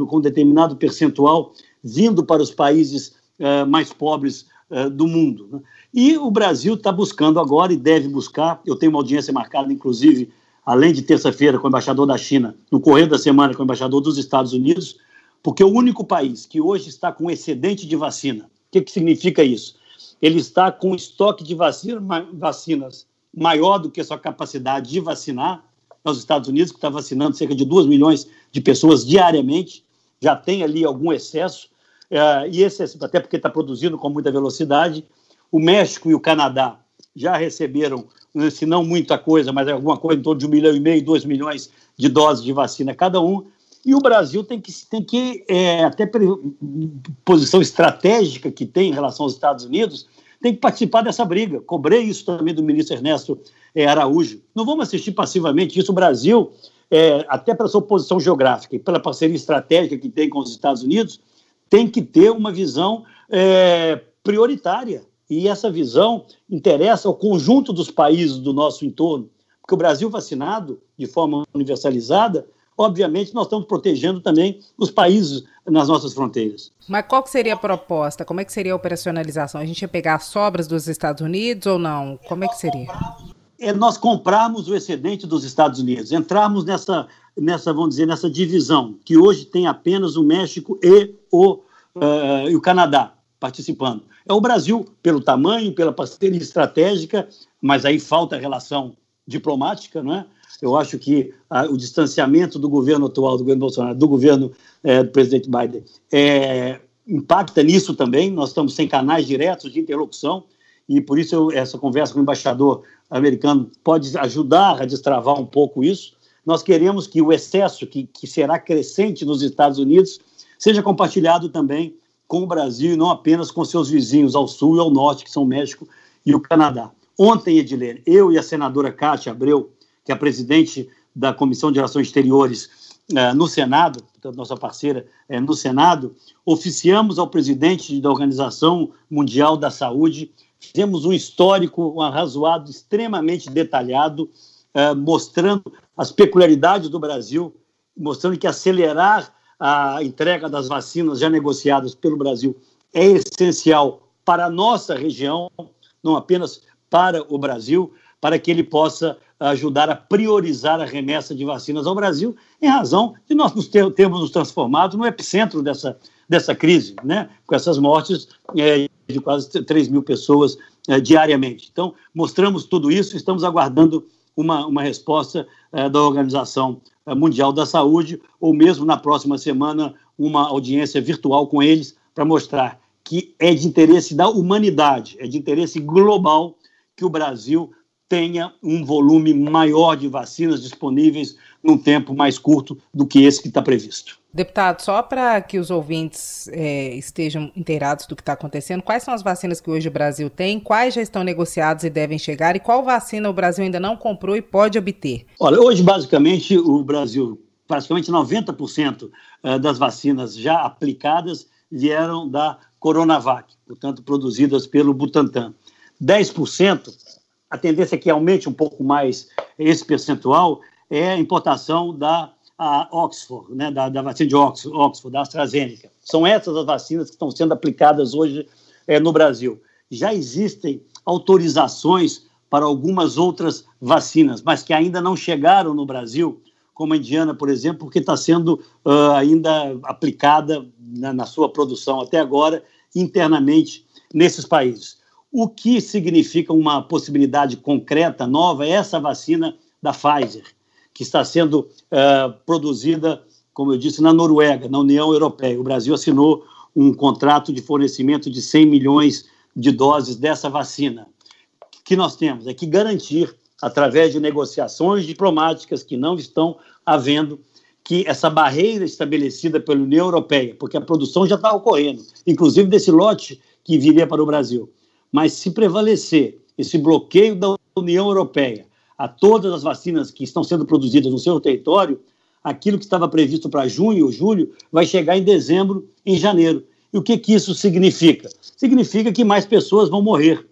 com um determinado percentual vindo para os países uh, mais pobres uh, do mundo. Né? E o Brasil está buscando agora e deve buscar. Eu tenho uma audiência marcada, inclusive, além de terça-feira, com o embaixador da China, no correio da semana, com o embaixador dos Estados Unidos, Porque o único país que hoje está com excedente de vacina, o que, que significa isso? Ele está com estoque de vacina, vacinas maior do que a sua capacidade de vacinar. Os Estados Unidos, que está vacinando cerca de 2 milhões de pessoas diariamente, já tem ali algum excesso, é, e esse, até porque está produzindo com muita velocidade. O México e o Canadá já receberam, se não muita coisa, mas alguma coisa em torno de um milhão e meio, dois milhões de doses de vacina cada um. E o Brasil tem que, tem que é, até pela posição estratégica que tem em relação aos Estados Unidos, tem que participar dessa briga. Cobrei isso também do ministro Ernesto é, Araújo. Não vamos assistir passivamente isso. O Brasil, é, até pela sua posição geográfica e pela parceria estratégica que tem com os Estados Unidos, tem que ter uma visão é, prioritária. E essa visão interessa ao conjunto dos países do nosso entorno. Porque o Brasil vacinado, de forma universalizada, obviamente nós estamos protegendo também os países nas nossas fronteiras. Mas qual seria a proposta? Como é que seria a operacionalização? A gente ia pegar as sobras dos Estados Unidos ou não? Como é que seria? É nós comprarmos o excedente dos Estados Unidos, entrarmos nessa, nessa, vamos dizer, nessa divisão, que hoje tem apenas o México e o, uh, e o Canadá participando. É o Brasil, pelo tamanho, pela parceria estratégica, mas aí falta a relação diplomática, não é? Eu acho que ah, o distanciamento do governo atual, do governo Bolsonaro, do governo é, do presidente Biden, é, impacta nisso também. Nós estamos sem canais diretos de interlocução e por isso eu, essa conversa com o embaixador americano pode ajudar a destravar um pouco isso. Nós queremos que o excesso que, que será crescente nos Estados Unidos seja compartilhado também com o Brasil e não apenas com seus vizinhos ao sul e ao norte, que são o México e o Canadá. Ontem, Edilene, eu e a senadora Cátia Abreu, que é a presidente da Comissão de Relações Exteriores eh, no Senado, nossa parceira eh, no Senado, oficiamos ao presidente da Organização Mundial da Saúde, fizemos um histórico, um arrazoado extremamente detalhado, eh, mostrando as peculiaridades do Brasil, mostrando que acelerar a entrega das vacinas já negociadas pelo Brasil é essencial para a nossa região, não apenas para o Brasil, para que ele possa ajudar a priorizar a remessa de vacinas ao Brasil, em razão de nós nos ter, termos nos transformado no epicentro dessa, dessa crise, né? com essas mortes é, de quase 3 mil pessoas é, diariamente. Então, mostramos tudo isso, estamos aguardando uma, uma resposta é, da Organização Mundial da Saúde, ou mesmo na próxima semana, uma audiência virtual com eles, para mostrar que é de interesse da humanidade, é de interesse global que o Brasil tenha um volume maior de vacinas disponíveis num tempo mais curto do que esse que está previsto. Deputado, só para que os ouvintes é, estejam inteirados do que está acontecendo, quais são as vacinas que hoje o Brasil tem, quais já estão negociadas e devem chegar, e qual vacina o Brasil ainda não comprou e pode obter? Olha, hoje, basicamente, o Brasil, praticamente 90% é, das vacinas já aplicadas vieram da Coronavac, portanto, produzidas pelo Butantan. 10% a tendência é que aumente um pouco mais esse percentual é a importação da Oxford, né, da, da, vacina de Oxford, Oxford, da AstraZeneca. São essas as vacinas que estão sendo aplicadas hoje é, no Brasil. Já existem autorizações para algumas outras vacinas, mas que ainda não chegaram no Brasil, como a indiana, por exemplo, porque está sendo uh, ainda aplicada na, na sua produção até agora internamente nesses países. O que significa uma possibilidade concreta, nova, é essa vacina da Pfizer, que está sendo uh, produzida, como eu disse, na Noruega, na União Europeia. O Brasil assinou um contrato de fornecimento de 100 milhões de doses dessa vacina. O que nós temos é que garantir, através de negociações diplomáticas que não estão havendo, que essa barreira estabelecida pela União Europeia, porque a produção já está ocorrendo, inclusive desse lote que viria para o Brasil, mas se prevalecer esse bloqueio da União Europeia a todas as vacinas que estão sendo produzidas no seu território, aquilo que estava previsto para junho ou julho vai chegar em dezembro, em janeiro. E o que, que isso significa? Significa que mais pessoas vão morrer.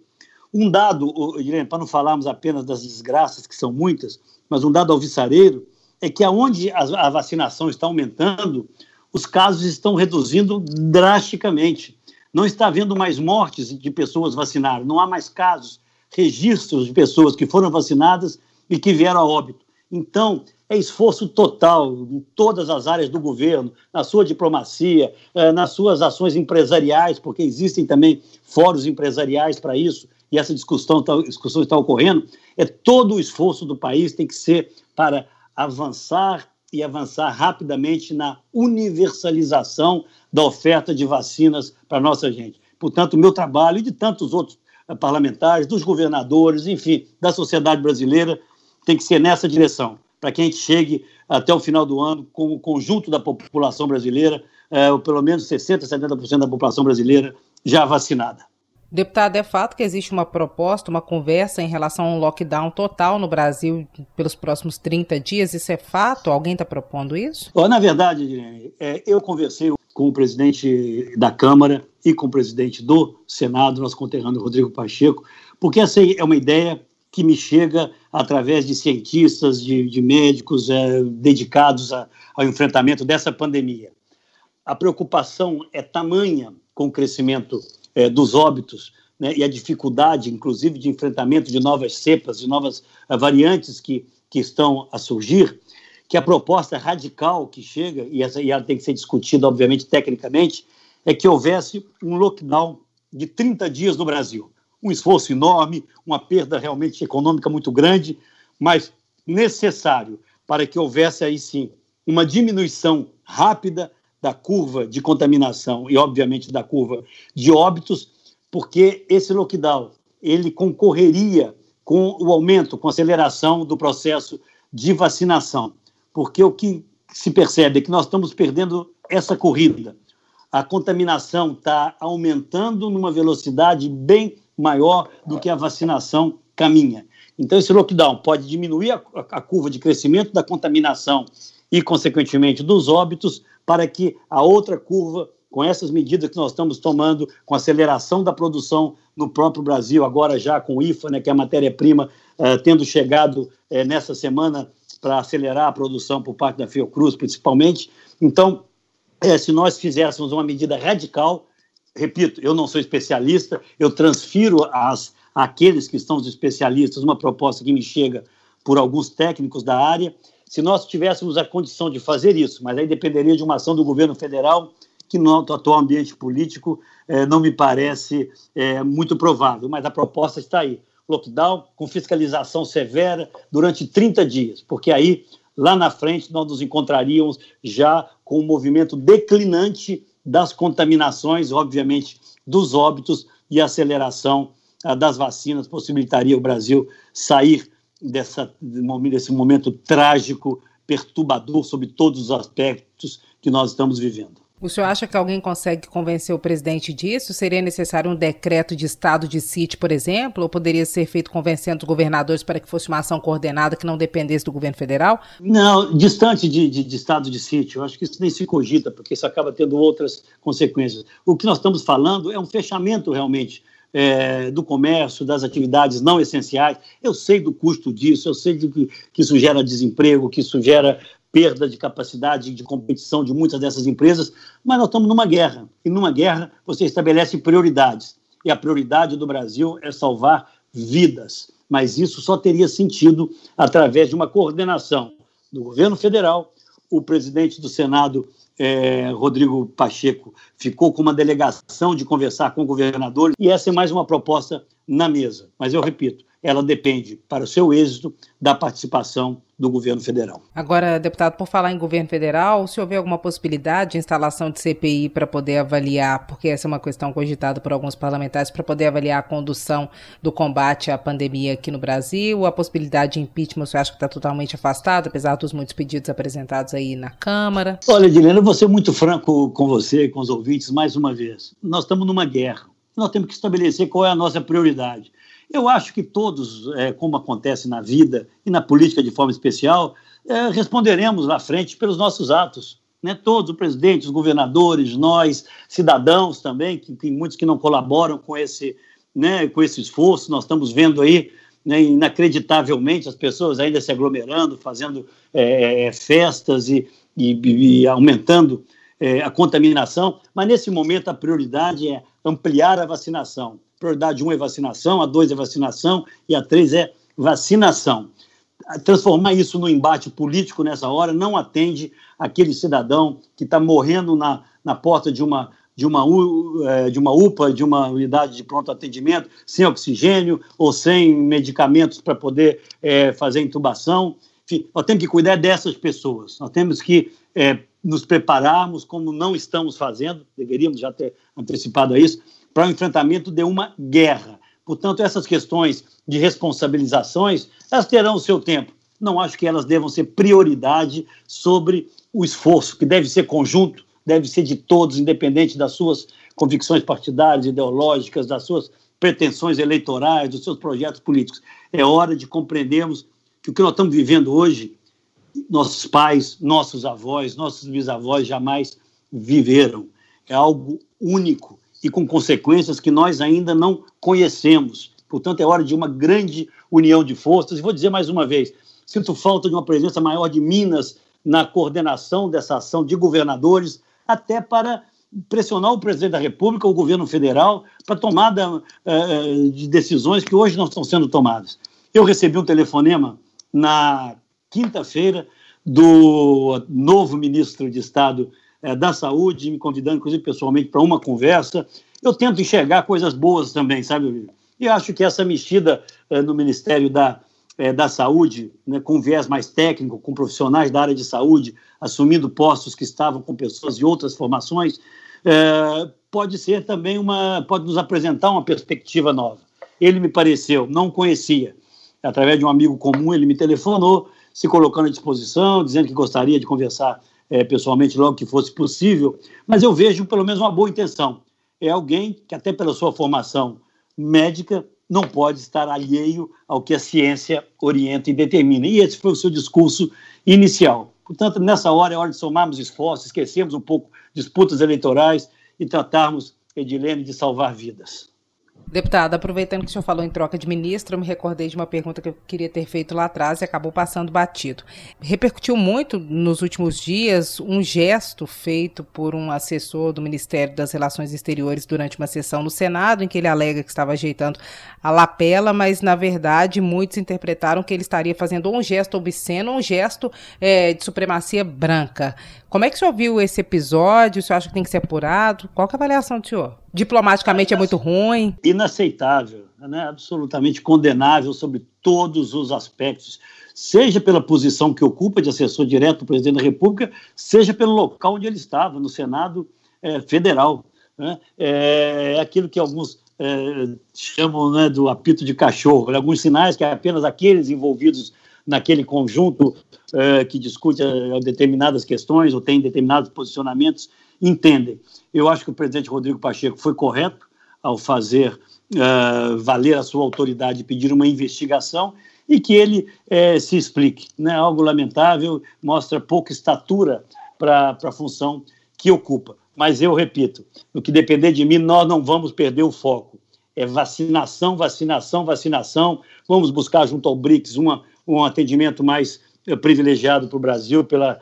Um dado, Irene, para não falarmos apenas das desgraças, que são muitas, mas um dado alvissareiro, é que aonde a vacinação está aumentando, os casos estão reduzindo drasticamente. Não está havendo mais mortes de pessoas vacinadas, não há mais casos, registros de pessoas que foram vacinadas e que vieram a óbito. Então, é esforço total em todas as áreas do governo, na sua diplomacia, eh, nas suas ações empresariais, porque existem também fóruns empresariais para isso, e essa discussão, tá, discussão está ocorrendo. É todo o esforço do país tem que ser para avançar e avançar rapidamente na universalização da oferta de vacinas para nossa gente. Portanto, o meu trabalho e de tantos outros parlamentares, dos governadores, enfim, da sociedade brasileira, tem que ser nessa direção, para que a gente chegue até o final do ano com o conjunto da população brasileira, é, ou pelo menos 60%, 70% da população brasileira já vacinada. Deputado, é fato que existe uma proposta, uma conversa em relação a um lockdown total no Brasil pelos próximos 30 dias. Isso é fato? Alguém está propondo isso? na verdade, Irene, é, eu conversei com o presidente da Câmara e com o presidente do Senado, nosso conterrâneo Rodrigo Pacheco, porque essa é uma ideia que me chega através de cientistas, de, de médicos é, dedicados a, ao enfrentamento dessa pandemia. A preocupação é tamanha com o crescimento é, dos óbitos né, e a dificuldade, inclusive, de enfrentamento de novas cepas, de novas uh, variantes que, que estão a surgir, que a proposta radical que chega, e, essa, e ela tem que ser discutida, obviamente, tecnicamente, é que houvesse um lockdown de 30 dias no Brasil. Um esforço enorme, uma perda realmente econômica muito grande, mas necessário para que houvesse aí sim uma diminuição rápida da curva de contaminação e, obviamente, da curva de óbitos, porque esse lockdown ele concorreria com o aumento, com a aceleração do processo de vacinação, porque o que se percebe é que nós estamos perdendo essa corrida. A contaminação está aumentando numa velocidade bem maior do que a vacinação caminha. Então, esse lockdown pode diminuir a, a curva de crescimento da contaminação e, consequentemente, dos óbitos, para que a outra curva, com essas medidas que nós estamos tomando, com aceleração da produção no próprio Brasil, agora já com o IFA, né, que é a matéria-prima, eh, tendo chegado eh, nessa semana para acelerar a produção por parte da Fiocruz, principalmente. Então, eh, se nós fizéssemos uma medida radical, repito, eu não sou especialista, eu transfiro às, àqueles que são os especialistas uma proposta que me chega por alguns técnicos da área, se nós tivéssemos a condição de fazer isso, mas aí dependeria de uma ação do governo federal, que no atual ambiente político eh, não me parece eh, muito provável, mas a proposta está aí. Lockdown com fiscalização severa durante 30 dias, porque aí, lá na frente, nós nos encontraríamos já com um movimento declinante das contaminações, obviamente, dos óbitos e a aceleração ah, das vacinas possibilitaria o Brasil sair dessa, desse momento trágico, perturbador sobre todos os aspectos que nós estamos vivendo. O senhor acha que alguém consegue convencer o presidente disso? Seria necessário um decreto de estado de sítio, por exemplo? Ou poderia ser feito convencendo os governadores para que fosse uma ação coordenada que não dependesse do governo federal? Não, distante de, de, de estado de sítio. Eu acho que isso nem se cogita, porque isso acaba tendo outras consequências. O que nós estamos falando é um fechamento realmente é, do comércio, das atividades não essenciais. Eu sei do custo disso, eu sei que, que isso gera desemprego, que isso gera perda de capacidade de competição de muitas dessas empresas, mas nós estamos numa guerra. E numa guerra você estabelece prioridades. E a prioridade do Brasil é salvar vidas. Mas isso só teria sentido através de uma coordenação do governo federal, o presidente do Senado é, Rodrigo Pacheco ficou com uma delegação de conversar com o governador e essa é mais uma proposta na mesa. Mas eu repito, ela depende, para o seu êxito, da participação do governo federal. Agora, deputado, por falar em governo federal, se houver alguma possibilidade de instalação de CPI para poder avaliar, porque essa é uma questão cogitada por alguns parlamentares, para poder avaliar a condução do combate à pandemia aqui no Brasil, a possibilidade de impeachment, você acha que está totalmente afastada, apesar dos muitos pedidos apresentados aí na Câmara? Olha, Dilena, eu vou ser muito franco com você, com os ouvintes, mais uma vez. Nós estamos numa guerra. Nós temos que estabelecer qual é a nossa prioridade. Eu acho que todos, é, como acontece na vida e na política de forma especial, é, responderemos na frente pelos nossos atos. Né? Todos, o presidente, os governadores, nós, cidadãos também, que tem muitos que não colaboram com esse, né, com esse esforço. Nós estamos vendo aí, né, inacreditavelmente, as pessoas ainda se aglomerando, fazendo é, é festas e, e, e aumentando é, a contaminação. Mas nesse momento a prioridade é ampliar a vacinação prioridade 1 é vacinação, a 2 é vacinação e a 3 é vacinação. transformar isso no embate político nessa hora não atende aquele cidadão que está morrendo na, na porta de uma, de uma, é, de uma UPA, de uma unidade de pronto atendimento, sem oxigênio ou sem medicamentos para poder é, fazer intubação. Enfim, nós temos que cuidar dessas pessoas, nós temos que é, nos prepararmos, como não estamos fazendo, deveríamos já ter antecipado a isso, para o enfrentamento de uma guerra. Portanto, essas questões de responsabilizações, elas terão o seu tempo. Não acho que elas devam ser prioridade sobre o esforço, que deve ser conjunto, deve ser de todos, independente das suas convicções partidárias, ideológicas, das suas pretensões eleitorais, dos seus projetos políticos. É hora de compreendermos que o que nós estamos vivendo hoje, nossos pais, nossos avós, nossos bisavós jamais viveram. É algo único e com consequências que nós ainda não conhecemos. Portanto, é hora de uma grande união de forças. E vou dizer mais uma vez: sinto falta de uma presença maior de Minas na coordenação dessa ação de governadores, até para pressionar o presidente da República, o governo federal, para tomada uh, de decisões que hoje não estão sendo tomadas. Eu recebi um telefonema na quinta-feira do novo ministro de Estado uh, da Saúde, me convidando, inclusive, pessoalmente para uma conversa. Eu tento enxergar coisas boas também, sabe? E acho que essa mexida uh, no Ministério da é, da saúde, né, com viés mais técnico, com profissionais da área de saúde, assumindo postos que estavam com pessoas de outras formações, é, pode ser também uma, pode nos apresentar uma perspectiva nova. Ele me pareceu, não conhecia, através de um amigo comum, ele me telefonou, se colocando à disposição, dizendo que gostaria de conversar é, pessoalmente logo que fosse possível, mas eu vejo pelo menos uma boa intenção. É alguém que, até pela sua formação médica, não pode estar alheio ao que a ciência orienta e determina. E esse foi o seu discurso inicial. Portanto, nessa hora é hora de somarmos esforços, esquecermos um pouco disputas eleitorais e tratarmos, Edilene, de salvar vidas. Deputada, aproveitando que o senhor falou em troca de ministro, eu me recordei de uma pergunta que eu queria ter feito lá atrás e acabou passando batido. Repercutiu muito nos últimos dias um gesto feito por um assessor do Ministério das Relações Exteriores durante uma sessão no Senado, em que ele alega que estava ajeitando a lapela, mas na verdade muitos interpretaram que ele estaria fazendo um gesto obsceno ou um gesto é, de supremacia branca. Como é que o senhor viu esse episódio? O senhor acha que tem que ser apurado? Qual é a avaliação do senhor? Diplomaticamente é muito ruim? Inaceitável, né? absolutamente condenável sobre todos os aspectos, seja pela posição que ocupa de assessor direto do presidente da República, seja pelo local onde ele estava, no Senado é, Federal. Né? É, é aquilo que alguns é, chamam né, do apito de cachorro, né? alguns sinais que apenas aqueles envolvidos naquele conjunto uh, que discute uh, determinadas questões ou tem determinados posicionamentos, entendem. Eu acho que o presidente Rodrigo Pacheco foi correto ao fazer uh, valer a sua autoridade e pedir uma investigação e que ele se explique. Né? Algo lamentável, mostra pouca estatura para a função que ocupa. Mas eu repito, no que depender de mim, nós não vamos perder o foco. É vacinação, vacinação, vacinação. Vamos buscar junto ao BRICS uma, um atendimento mais eh, privilegiado para o Brasil pela,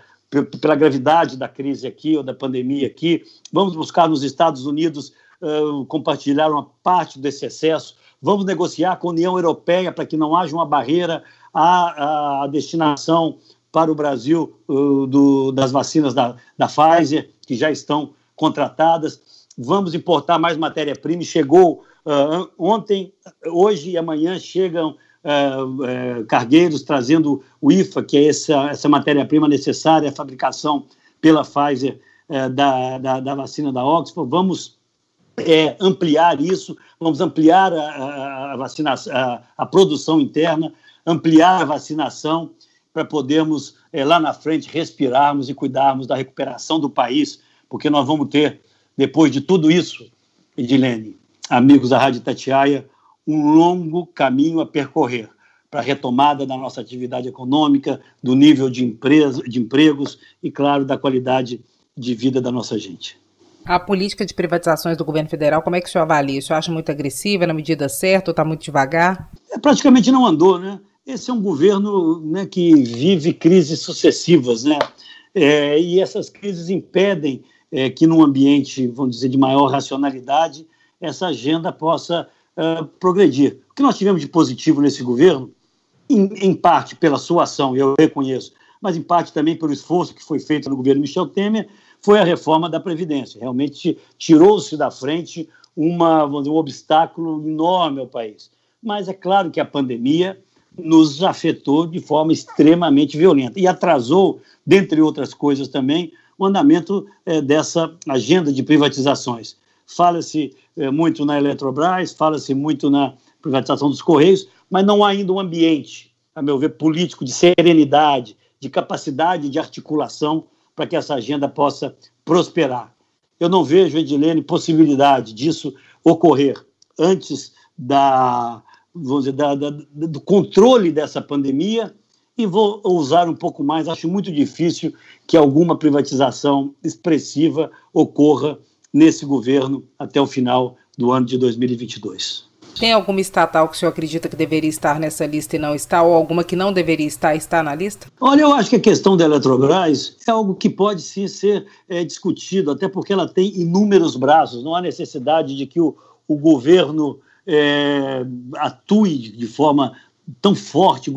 pela gravidade da crise aqui ou da pandemia aqui. Vamos buscar nos Estados Unidos uh, compartilhar uma parte desse excesso. Vamos negociar com a União Europeia para que não haja uma barreira à, à destinação para o Brasil uh, do, das vacinas da, da Pfizer, que já estão contratadas. Vamos importar mais matéria-prima. Chegou uh, ontem, hoje e amanhã chegam uh, cargueiros trazendo o IFA, que é essa, essa matéria-prima necessária à fabricação pela Pfizer uh, da, da, da, vacina da Oxford. Vamos é, ampliar isso, vamos ampliar a, a, a, vacina, a, a produção interna, ampliar a vacinação para podermos, é, lá na frente, respirarmos e cuidarmos da recuperação do país, porque nós vamos ter, depois de tudo isso, Edilene, amigos da Rádio Tatiaia, um longo caminho a percorrer para a retomada da nossa atividade econômica, do nível de, empresa, de empregos e, claro, da qualidade de vida da nossa gente. A política de privatizações do governo federal, como é que o senhor avalia? O senhor acha muito agressiva, na medida certa, ou está muito devagar? É, praticamente não andou, né? Esse é um governo né, que vive crises sucessivas, né? É, e essas crises impedem é, que, num ambiente, vamos dizer, de maior racionalidade, essa agenda possa uh, progredir. O que nós tivemos de positivo nesse governo em, em parte pela sua ação, eu reconheço, mas em parte também pelo esforço que foi feito no governo Michel Temer, foi a reforma da Previdência. Realmente tirou-se da frente uma, um obstáculo enorme ao país. Mas é claro que a pandemia nos afetou de forma extremamente violenta e atrasou, dentre outras coisas também, o andamento é, dessa agenda de privatizações. Fala-se é, muito na Eletrobras, fala-se muito na privatização dos Correios, mas não há ainda um ambiente, a meu ver, político de serenidade, de capacidade de articulação para que essa agenda possa prosperar. Eu não vejo, Edilene, possibilidade disso ocorrer antes da, vamos dizer, da, da, do controle dessa pandemia e vou usar um pouco mais. Acho muito difícil que alguma privatização expressiva ocorra nesse governo até o final do ano de 2022. Tem alguma estatal que o senhor acredita que deveria estar nessa lista e não está, ou alguma que não deveria estar está na lista? Olha, eu acho que a questão da Eletrobras é algo que pode sim ser é, discutido, até porque ela tem inúmeros braços, não há necessidade de que o, o governo é, atue de forma tão forte,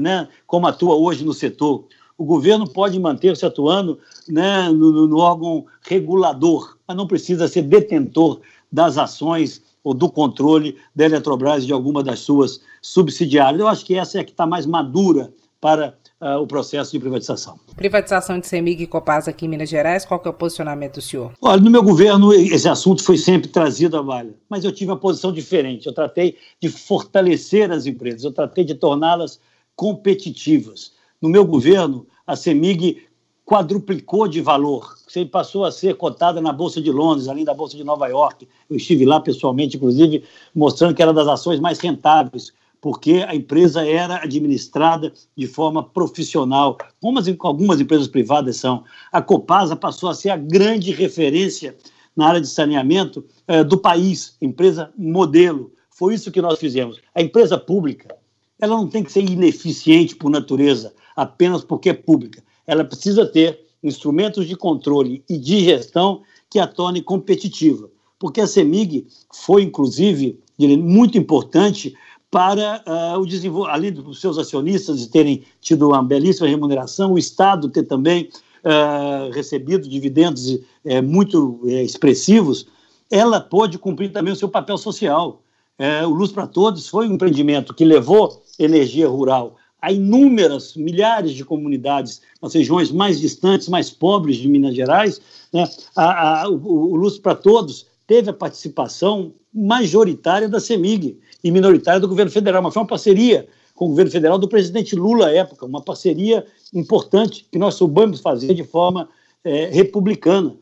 né, como atua hoje no setor. O governo pode manter-se atuando né, no, no órgão regulador, mas não precisa ser detentor das ações ou do controle da Eletrobras de alguma das suas subsidiárias. Eu acho que essa é a que está mais madura para uh, o processo de privatização. Privatização de CEMIG e Copasa aqui em Minas Gerais, qual é o posicionamento do senhor? Olha, no meu governo esse assunto foi sempre trazido à baila, mas eu tive uma posição diferente. Eu tratei de fortalecer as empresas, eu tratei de torná-las competitivas. No meu governo, a CEMIG quadruplicou de valor. Você passou a ser cotada na Bolsa de Londres, além da Bolsa de Nova York. Eu estive lá pessoalmente, inclusive, mostrando que era das ações mais rentáveis, porque a empresa era administrada de forma profissional, como as, algumas empresas privadas são. A Copasa passou a ser a grande referência na área de saneamento eh, do país, empresa modelo. Foi isso que nós fizemos. A empresa pública, ela não tem que ser ineficiente por natureza, apenas porque é pública ela precisa ter instrumentos de controle e de gestão que a torne competitiva. Porque a CEMIG foi, inclusive, muito importante para uh, o desenvolvimento, além dos seus acionistas terem tido uma belíssima remuneração, o Estado ter também uh, recebido dividendos uh, muito eh, expressivos, ela pôde cumprir também o seu papel social. Eh, o Luz para Todos foi um empreendimento que levou energia rural Há inúmeras, milhares de comunidades nas regiões mais distantes, mais pobres de Minas Gerais. Né? A, a, o, o Luz para Todos teve a participação majoritária da CEMIG e minoritária do governo federal, mas foi uma parceria com o governo federal do presidente Lula à época, uma parceria importante que nós soubemos fazer de forma é, republicana.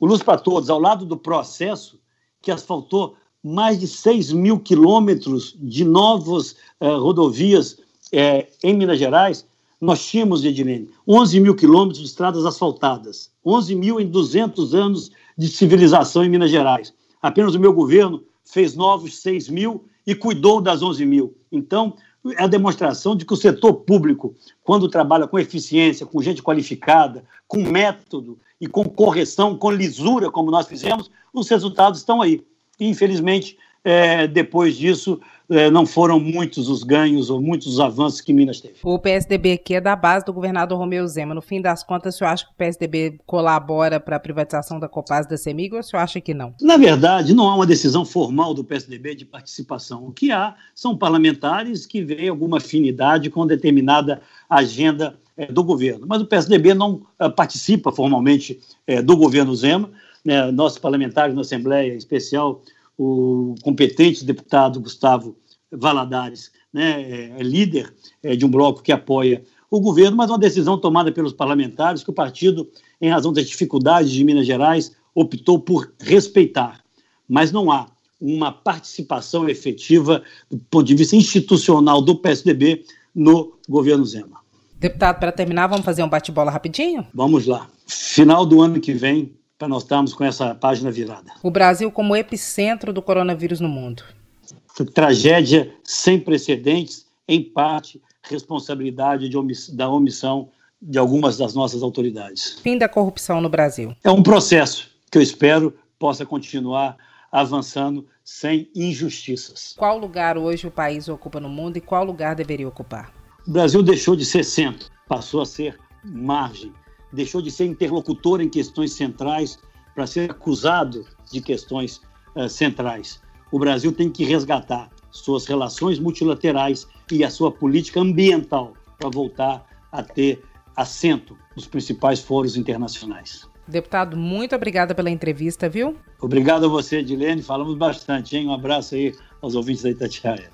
O Luz para Todos, ao lado do processo que asfaltou mais de 6 mil quilômetros de novas uh, rodovias é, em Minas Gerais, nós tínhamos, Edilene, 11 mil quilômetros de estradas asfaltadas, 11 mil em 200 anos de civilização em Minas Gerais. Apenas o meu governo fez novos 6 mil e cuidou das 11 mil. Então, é a demonstração de que o setor público, quando trabalha com eficiência, com gente qualificada, com método e com correção, com lisura, como nós fizemos, os resultados estão aí. Infelizmente, é, depois disso, é, não foram muitos os ganhos ou muitos os avanços que Minas teve. O PSDB aqui é da base do governador Romeu Zema. No fim das contas, o senhor acha que o PSDB colabora para a privatização da Copasa da Semig ou o senhor acha que não? Na verdade, não há uma decisão formal do PSDB de participação. O que há são parlamentares que veem alguma afinidade com determinada agenda é, do governo. Mas o PSDB não é, participa formalmente é, do governo Zema. Né? Nossos parlamentares na Assembleia, em especial o competente deputado Gustavo Valadares, né, é líder é, de um bloco que apoia o governo, mas uma decisão tomada pelos parlamentares que o partido, em razão das dificuldades de Minas Gerais, optou por respeitar. Mas não há uma participação efetiva do ponto de vista institucional do PSDB no governo Zema. Deputado, para terminar, vamos fazer um bate-bola rapidinho? Vamos lá. Final do ano que vem, para nós estarmos com essa página virada. O Brasil como epicentro do coronavírus no mundo. Tragédia sem precedentes, em parte responsabilidade omiss da omissão de algumas das nossas autoridades. Fim da corrupção no Brasil. É um processo que eu espero possa continuar avançando sem injustiças. Qual lugar hoje o país ocupa no mundo e qual lugar deveria ocupar? O Brasil deixou de ser centro, passou a ser margem, deixou de ser interlocutor em questões centrais para ser acusado de questões uh, centrais. O Brasil tem que resgatar suas relações multilaterais e a sua política ambiental para voltar a ter assento nos principais fóruns internacionais. Deputado, muito obrigada pela entrevista, viu? Obrigado a você, Edilene. Falamos bastante, hein? Um abraço aí aos ouvintes da Itatiaia.